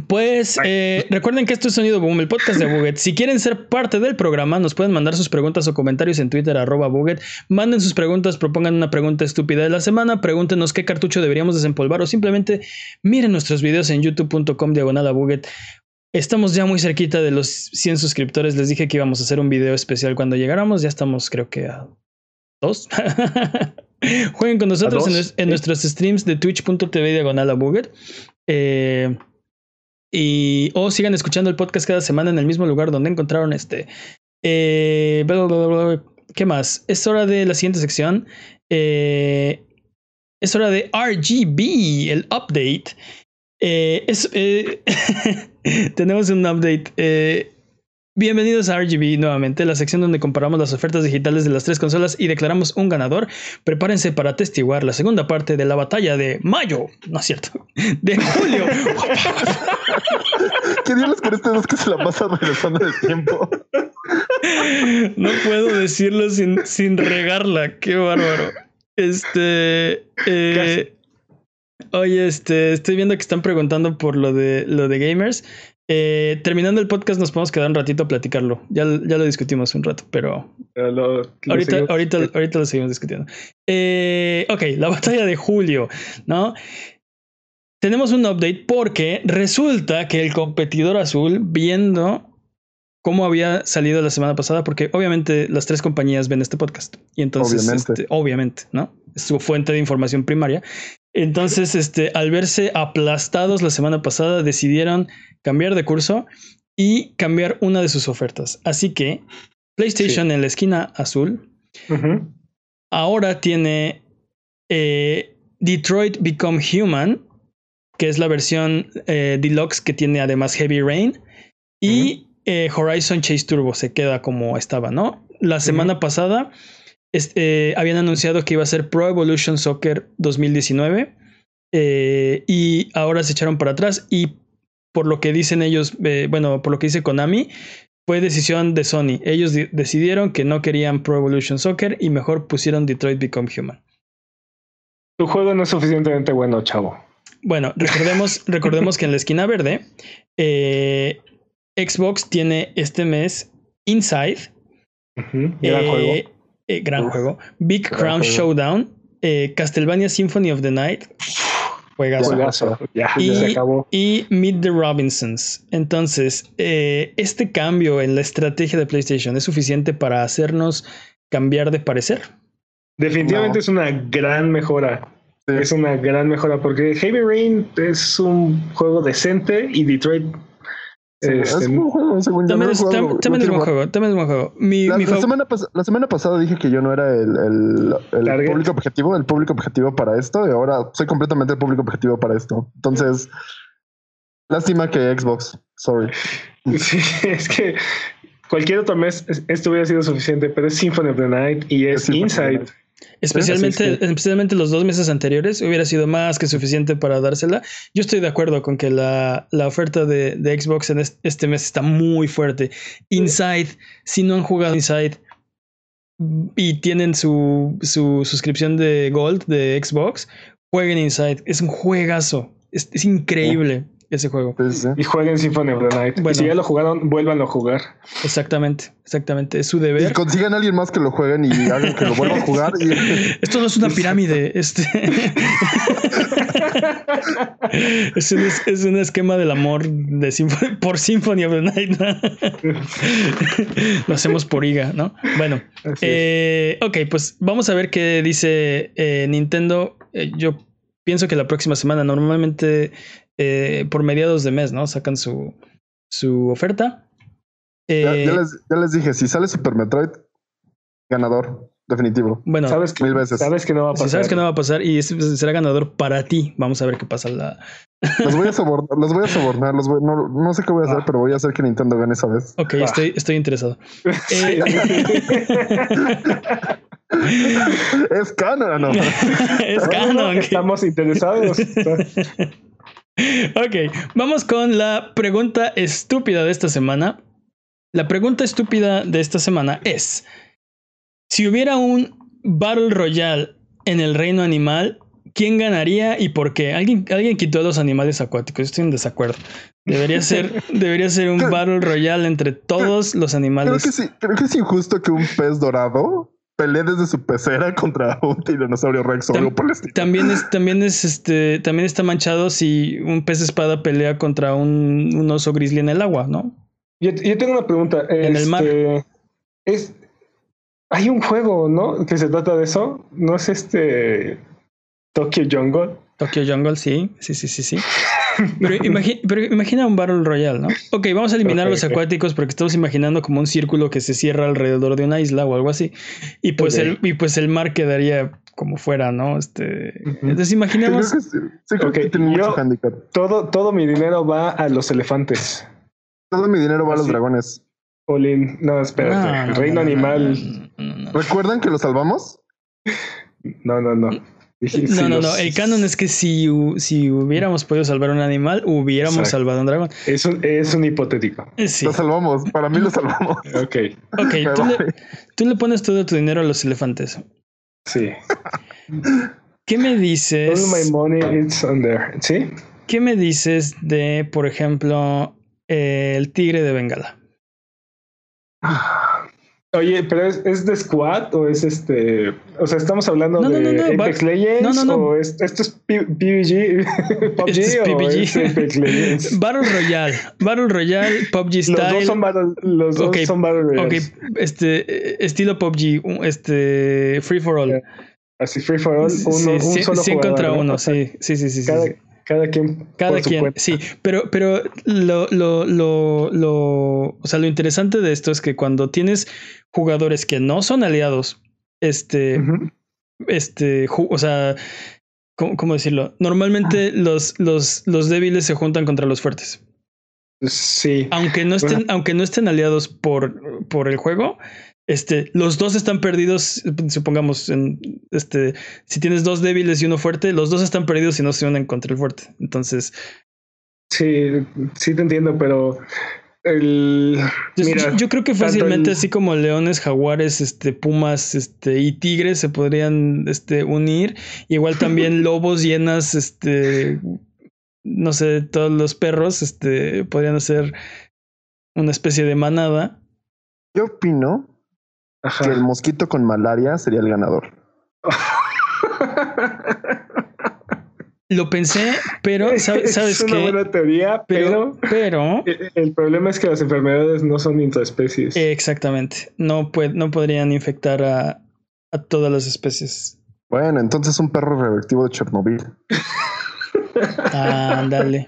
Pues eh, recuerden que esto es Sonido Boom, el podcast de Buget. Si quieren ser parte del programa, nos pueden mandar sus preguntas o comentarios en Twitter, arroba Buget. Manden sus preguntas, propongan una pregunta estúpida de la semana, pregúntenos qué cartucho deberíamos desempolvar o simplemente miren nuestros videos en youtube.com diagonal a Buget. Estamos ya muy cerquita de los 100 suscriptores. Les dije que íbamos a hacer un video especial cuando llegáramos. Ya estamos, creo que a dos. Jueguen con nosotros en, en, nuestros streams de twitch.tv diagonal a. Eh, y, o sigan escuchando el podcast cada semana en el mismo lugar donde encontraron este. Eh, ¿Qué más? Es hora de la siguiente sección. Eh, es hora de RGB, el update. Eh, es, tenemos un update. Bienvenidos a RGB nuevamente, la sección donde comparamos las ofertas digitales de las tres consolas y declaramos un ganador. Prepárense para atestiguar la segunda parte de la batalla de mayo, no es cierto, de julio. ¿Qué diablos con este dos que se la pasa regresando el tiempo? No puedo decirlo sin, sin regarla, qué bárbaro. Este. Eh, oye, este, estoy viendo que están preguntando por lo de lo de gamers. Eh, terminando el podcast nos podemos quedar un ratito a platicarlo. Ya, ya lo discutimos un rato, pero, ahorita, ahorita, ahorita lo seguimos discutiendo. Eh, ok, la batalla de julio, ¿no? Tenemos un update porque resulta que el competidor azul, viendo cómo había salido la semana pasada, porque obviamente las tres compañías ven este podcast. Y entonces, obviamente, este, obviamente ¿no? Es su fuente de información primaria. Entonces, este, al verse aplastados la semana pasada, decidieron cambiar de curso y cambiar una de sus ofertas. Así que PlayStation en la esquina azul ahora tiene eh, Detroit Become Human, que es la versión eh, deluxe que tiene además Heavy Rain, y eh, Horizon Chase Turbo se queda como estaba, ¿no? La semana pasada este, habían anunciado que iba a ser Pro Evolution Soccer 2019 y ahora se echaron para atrás y por lo que dicen ellos, eh, bueno, por lo que dice Konami, fue decisión de Sony. Ellos decidieron que no querían Pro Evolution Soccer y mejor pusieron Detroit Become Human. Tu juego no es suficientemente bueno, chavo. Bueno, recordemos, recordemos que en la esquina verde, eh, Xbox tiene este mes Inside. Gran juego. Eh, gran juego. Big Crown Showdown. Castlevania Symphony of the Night. Juegazo. Ya, y, se acabó. Y Meet the Robinsons. Entonces, eh, este cambio en la estrategia de PlayStation es suficiente para hacernos cambiar de parecer. Definitivamente es una gran mejora. Es una gran mejora porque Heavy Rain es un juego decente y Detroit es este, un juego, según yo. También, es, también es buen juego. También es buen juego. Mi, la, mi la, semana la, semana pasada dije que yo no era el, el, el público objetivo, el público objetivo para esto, y ahora soy completamente el público objetivo para esto. Entonces, lástima que Xbox. Sorry. Sí, es que cualquier otro mes esto hubiera sido suficiente, pero es Symphony of the Night y es, es Inside. Especialmente, especialmente los dos meses anteriores hubiera sido más que suficiente para dársela. Yo estoy de acuerdo con que la, la oferta de, de, Xbox en este mes está muy fuerte. Inside, si no han jugado Inside y tienen su, su suscripción de Gold de Xbox, jueguen Inside. Es un juegazo. Es, es increíble ese juego. Y jueguen Symphony of the Night. y si ya lo jugaron, vuélvanlo a jugar. Exactamente, exactamente. Es su deber. Y consigan a alguien más que lo jueguen y hagan que lo vuelvan a jugar. Esto no es una pirámide. Este. es, un, es, un, esquema del amor de por Symphony of the Night. lo hacemos por IGA, ¿no? Bueno, eh, ok, pues vamos a ver qué dice eh, Nintendo. Eh, yo pienso que la próxima semana normalmente eh, por mediados de mes, ¿no? Sacan su, su oferta. Eh, ya, les, dije, si sale Super Metroid, ganador, definitivo. Bueno, sabes que, mil veces. Sabes que no va a pasar. sabes que no va a pasar y será ganador para ti. Vamos a ver qué pasa. La... los voy a sobornar, los voy a sobornar, los no, no, sé qué voy a hacer, ah. pero voy a hacer que Nintendo gane esa vez. Ok, estoy, estoy interesado. Eh, es canon, ¿no? es canon. Estamos interesados. Ok, vamos con la pregunta estúpida de esta semana. La pregunta estúpida de esta semana es, si hubiera un Battle Royale en el reino animal, ¿quién ganaría y por qué? Alguien, alguien quitó a los animales acuáticos. Estoy en desacuerdo. Debería ser, debería ser un Battle Royale entre todos los Creo animales. que, sí, creo que es injusto que un pez dorado pelee desde su pecera contra un tiranosaurio rex o algo por el estilo. También es, también es este, también está manchado si un pez espada pelea contra un, un oso grizzly en el agua, ¿no? Yo, yo tengo una pregunta. En el mar. Este, Es, hay un juego, ¿no? Que se trata de eso. ¿No es este Tokyo Jungle? Tokyo Jungle, sí, sí, sí, sí, sí. Pero, imagi- pero imagina un Battle Royale, ¿no? Ok, vamos a eliminar a los acuáticos porque estamos imaginando como un círculo que se cierra alrededor de una isla o algo así. Y pues, el, y pues el mar quedaría como fuera, ¿no? Este. Entonces imaginemos... que, sí, sí, creo Ok, que tiene mucho yo- handicap. Todo, todo mi dinero va a los elefantes. Todo mi dinero va a los dragones. Olin, no, espérate. No, no, el reino no, no, animal. no, no, no. ¿Recuerdan que lo salvamos? No, no, no. No, no, no. El canon es que si, si hubiéramos podido salvar un animal, hubiéramos Exacto. salvado un dragón. Es un, es un hipotético. Eh, Sí. Lo salvamos. Para mí lo salvamos. Ok, Ok, tú le, tú le pones todo tu dinero a los elefantes. sí. ¿Qué me All my dices? money is on there. ¿Sí? ¿Qué me dices de, por ejemplo, el tigre de Bengala? Oye, pero es, es de Squad o es este. O sea, estamos hablando No, de no, no, Apex va- Legends no, no, no. o es- esto es PUBG, PUBG Este es o PUBG. es Apex Legends. Battle Royale. Battle Royale, PUBG Los dos Style. son Battle, los dos Ok, son battle Ok, Royales. este estilo PUBG, este Free for All. Así free for all, uno, Sí, un cien- solo cien jugador, contra ¿no? uno, sí, sí, sí. sí, Cada, sí. Cada quien. Cada quien, cuenta. sí, pero, pero lo, lo, lo, lo, o sea, lo interesante de esto es que cuando tienes jugadores que no son aliados, este, este, o sea, ¿cómo, cómo decirlo? Normalmente los, los, los débiles se juntan contra los fuertes. Sí. Aunque no estén, aunque no estén aliados por, por el juego, este, los dos están perdidos, supongamos, en, este, si tienes dos débiles y uno fuerte, los dos están perdidos si no se unen contra el fuerte. Entonces, Sí, sí te entiendo, pero el Yo, mira, yo- yo creo que fácilmente el- así como leones, jaguares, este, pumas, este, y tigres se podrían este, unir. Igual también lobos, hienas, este, no sé, todos los perros, este, podrían hacer una especie de manada. Yo opino Ajá. que el mosquito con malaria sería el ganador. Lo pensé, pero ¿sabe- ¿sabes es una qué? buena teoría, Pero, pero, pero, el- problema es que las enfermedades no son intraespecies. exactamente, no, pue- no podrían infectar a, a todas las especies. Bueno, entonces un perro radioactivo de Chernobyl. Ándale.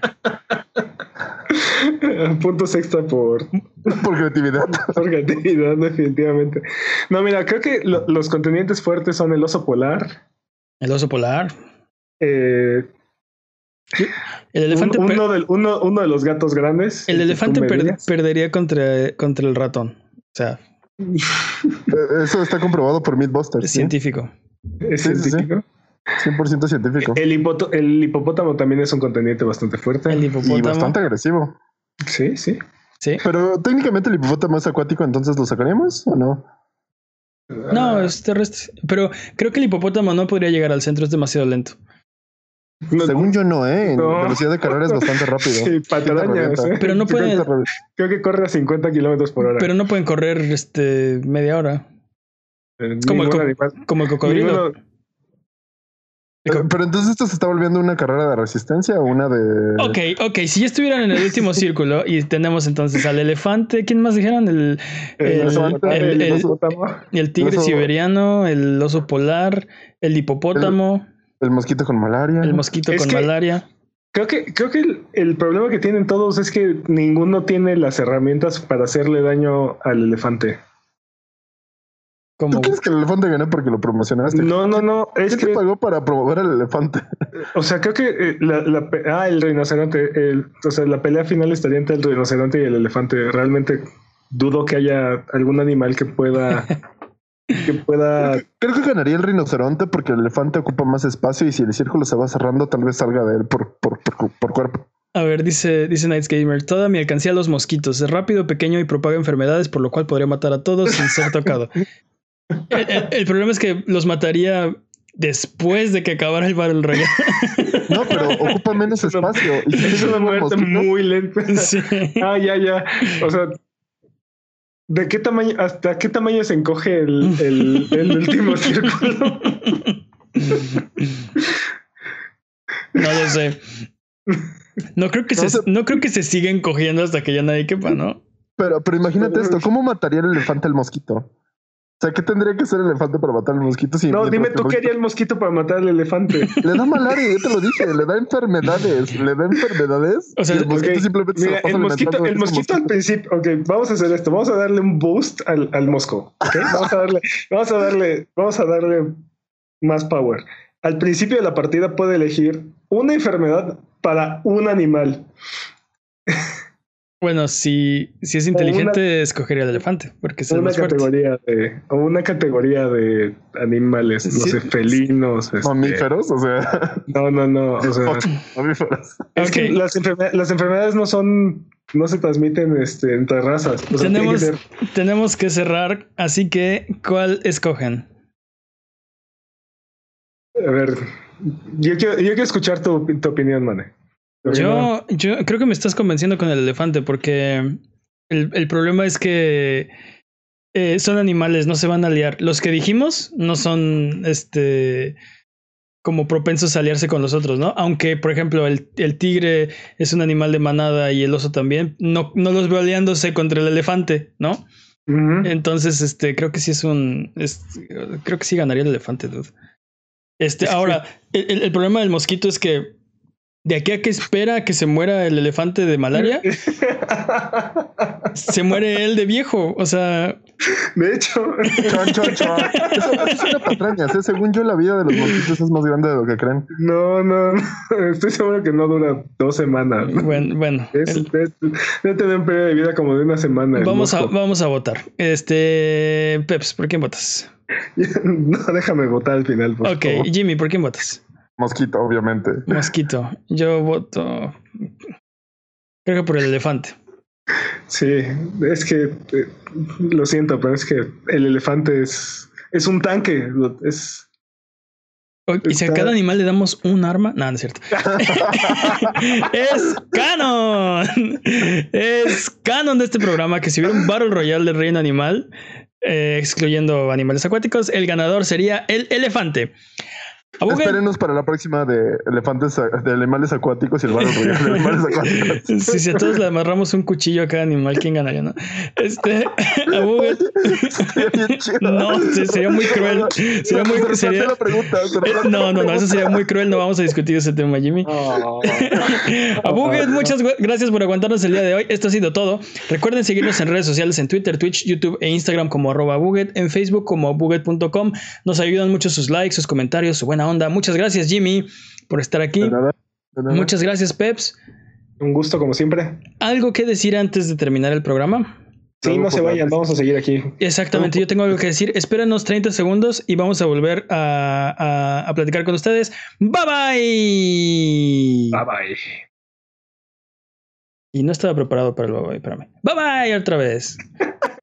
Puntos extra por, Por creatividad. por creatividad, definitivamente. No, mira, creo que lo- los contendientes fuertes son el oso polar, El oso polar. eh, El elefante, un- uno, del- uno- uno de los gatos grandes. el elefante per- perdería contra, contra el ratón. O sea, Eh, Eso está comprobado por Mythbusters. es ¿sí? científico. Es Sí, sí, sí. Científico. 100% científico. El, hipoto- el hipopótamo también es un contendiente bastante fuerte. El Y hipopótamo. bastante agresivo. Sí, sí. Sí. Pero técnicamente el hipopótamo es acuático, entonces lo sacaríamos o no? No, es terrestre. Pero creo que el hipopótamo no podría llegar al centro, es demasiado lento. No, Según yo no, ¿eh? En No. velocidad de carrera es bastante rápido. Sí, revienta. ¿eh? Pero no Sí, puede, te revienta. Creo que corre a 50 kilómetros por hora. pero no pueden correr este media hora. Eh, como el ningún co- animal- Como el cocodrilo. ninguno- Pero entonces esto se está volviendo una carrera de resistencia o una de. Ok, ok, si ya estuvieran en el último círculo y tenemos entonces al elefante, ¿quién más dijeron? El, el, el- elefante, el- el el- hipopótamo. el tigre oso- siberiano, el oso polar, el hipopótamo, El mosquito con malaria. el mosquito Es con que- malaria. Creo que, creo que el, el problema que tienen todos es que ninguno tiene las herramientas para hacerle daño al elefante. ¿Tú quieres que el elefante gane porque lo promocionaste? No, no, no. Es ¿Quién te que, pagó para promover al elefante? o sea, creo que eh, la, la pe- ah, el rinoceronte, el, o sea, la pelea final estaría entre el rinoceronte y el elefante. Realmente dudo que haya algún animal que pueda, que pueda Creo que ganaría el rinoceronte porque el elefante ocupa más espacio y si el círculo se va cerrando, tal vez salga de él por, por, por, por cuerpo. a ver, dice, dice Nights Gamer, toda mi alcancía a los mosquitos, es rápido, pequeño y propaga enfermedades, por lo cual podría matar a todos sin ser tocado. El, el- el problema es que los mataría después de que acabara el Battle Royale. No, pero ocupa menos espacio. Y si Es una muerte mosquitos, muy lenta. Sí. Ah, ya, ya. O sea, ¿de qué tamaño, hasta qué tamaño se encoge el, el, el último círculo? No lo sé. No creo que No se, sé. no creo que se siga encogiendo hasta que ya nadie quepa, ¿no? Pero, pero imagínate esto, ¿cómo mataría el elefante al mosquito? O sea, ¿qué tendría que hacer el elefante para matar al mosquito? Si No, dime tú qué haría el mosquito para matar al elefante. Le da malaria, yo te lo dije, le da enfermedades, le da enfermedades. O sea, el mosquito simplemente se Mira, pasa el mosquito, el mosquito al principio, ok, vamos a hacer esto, vamos a darle un boost al, al mosco, ok, vamos a darle, vamos a darle, vamos a darle más power. Al principio de la partida puede elegir una enfermedad para un animal. Bueno, si, si es inteligente, escogería el elefante, porque es el una más fuerte. categoría de, o una categoría de animales, no Sí. sé, felinos. este, Mamíferos, o sea, No, no, no. O sea, mamíferos. es que las, enferme- las enfermedades no son, no se transmiten este, entre razas. O sea, tiene que Tenemos, ser- tenemos que cerrar, así que, ¿cuál escogen? A ver, yo quiero, yo quiero escuchar tu, tu opinión, Mane. Yo, yo creo que me estás convenciendo con el elefante, porque el, el problema es que eh, son animales, no se van a liar. Los que dijimos no son este como propensos a aliarse con los otros, ¿no? Aunque, por ejemplo, el, el tigre es un animal de manada y el oso también, no, no los veo aliándose contra el elefante, ¿no? Entonces, este, creo que sí es un. es- creo que sí ganaría el elefante, dude. Este, ahora, el- el problema del mosquito es que de aquí a que espera que se muera el elefante de malaria, se muere él de viejo. O sea, De hecho, Chon, chon, chon. Eso, eso suena patrañas, ¿eh? Según yo, la vida de los mosquitos es más grande de lo que creen. no, no, no. Estoy seguro que no dura dos semanas. bueno, bueno. Es, el- es- debe tener un periodo de vida como de una semana. vamos, a, vamos a votar. Este, Peps, ¿por quién votas? No, déjame votar al final, por Ok, favor. Jimmy, ¿por quién votas? Mosquito, obviamente. Mosquito. Yo voto. Creo que por el elefante. Sí, es que eh, lo siento, pero es que el elefante es, es un tanque. Es, Y si a cada animal le damos un arma, no, no es cierto. es canon. Es canon de este programa que si hubiera un Battle Royale del Reino Animal, eh, excluyendo animales acuáticos, el ganador sería el elefante. Espérenos para la próxima de elefantes, de animales acuáticos y el barrio de animales acuáticos. si, si a todos le amarramos un cuchillo a cada animal, ¿quién ganaría? No? Este, Bien chido. no, se- sería muy cruel. Sería muy, Se sería- la pregunta. eh, no, la no, no, eso sería muy cruel. No vamos a discutir ese tema, Jimmy. A Buget, muchas gracias por aguantarnos el día de hoy. Esto ha sido todo. Recuerden seguirnos en redes sociales en Twitter, Twitch, YouTube e Instagram como arroba Buget, en Facebook como buget.com. Nos ayudan mucho sus likes, sus comentarios, su buena onda. Muchas gracias, Jimmy, por estar aquí. De nada, de nada. Muchas gracias, Peps. un gusto como siempre. ¿Algo que decir antes de terminar el programa? Sí, no se vayan, vamos a seguir aquí. Exactamente, yo tengo algo que decir. Espéranos 30 segundos y vamos a volver a, a- a platicar con ustedes. Bye bye. Bye bye. Y no estaba preparado para el bye bye, espérame. Bye bye otra vez.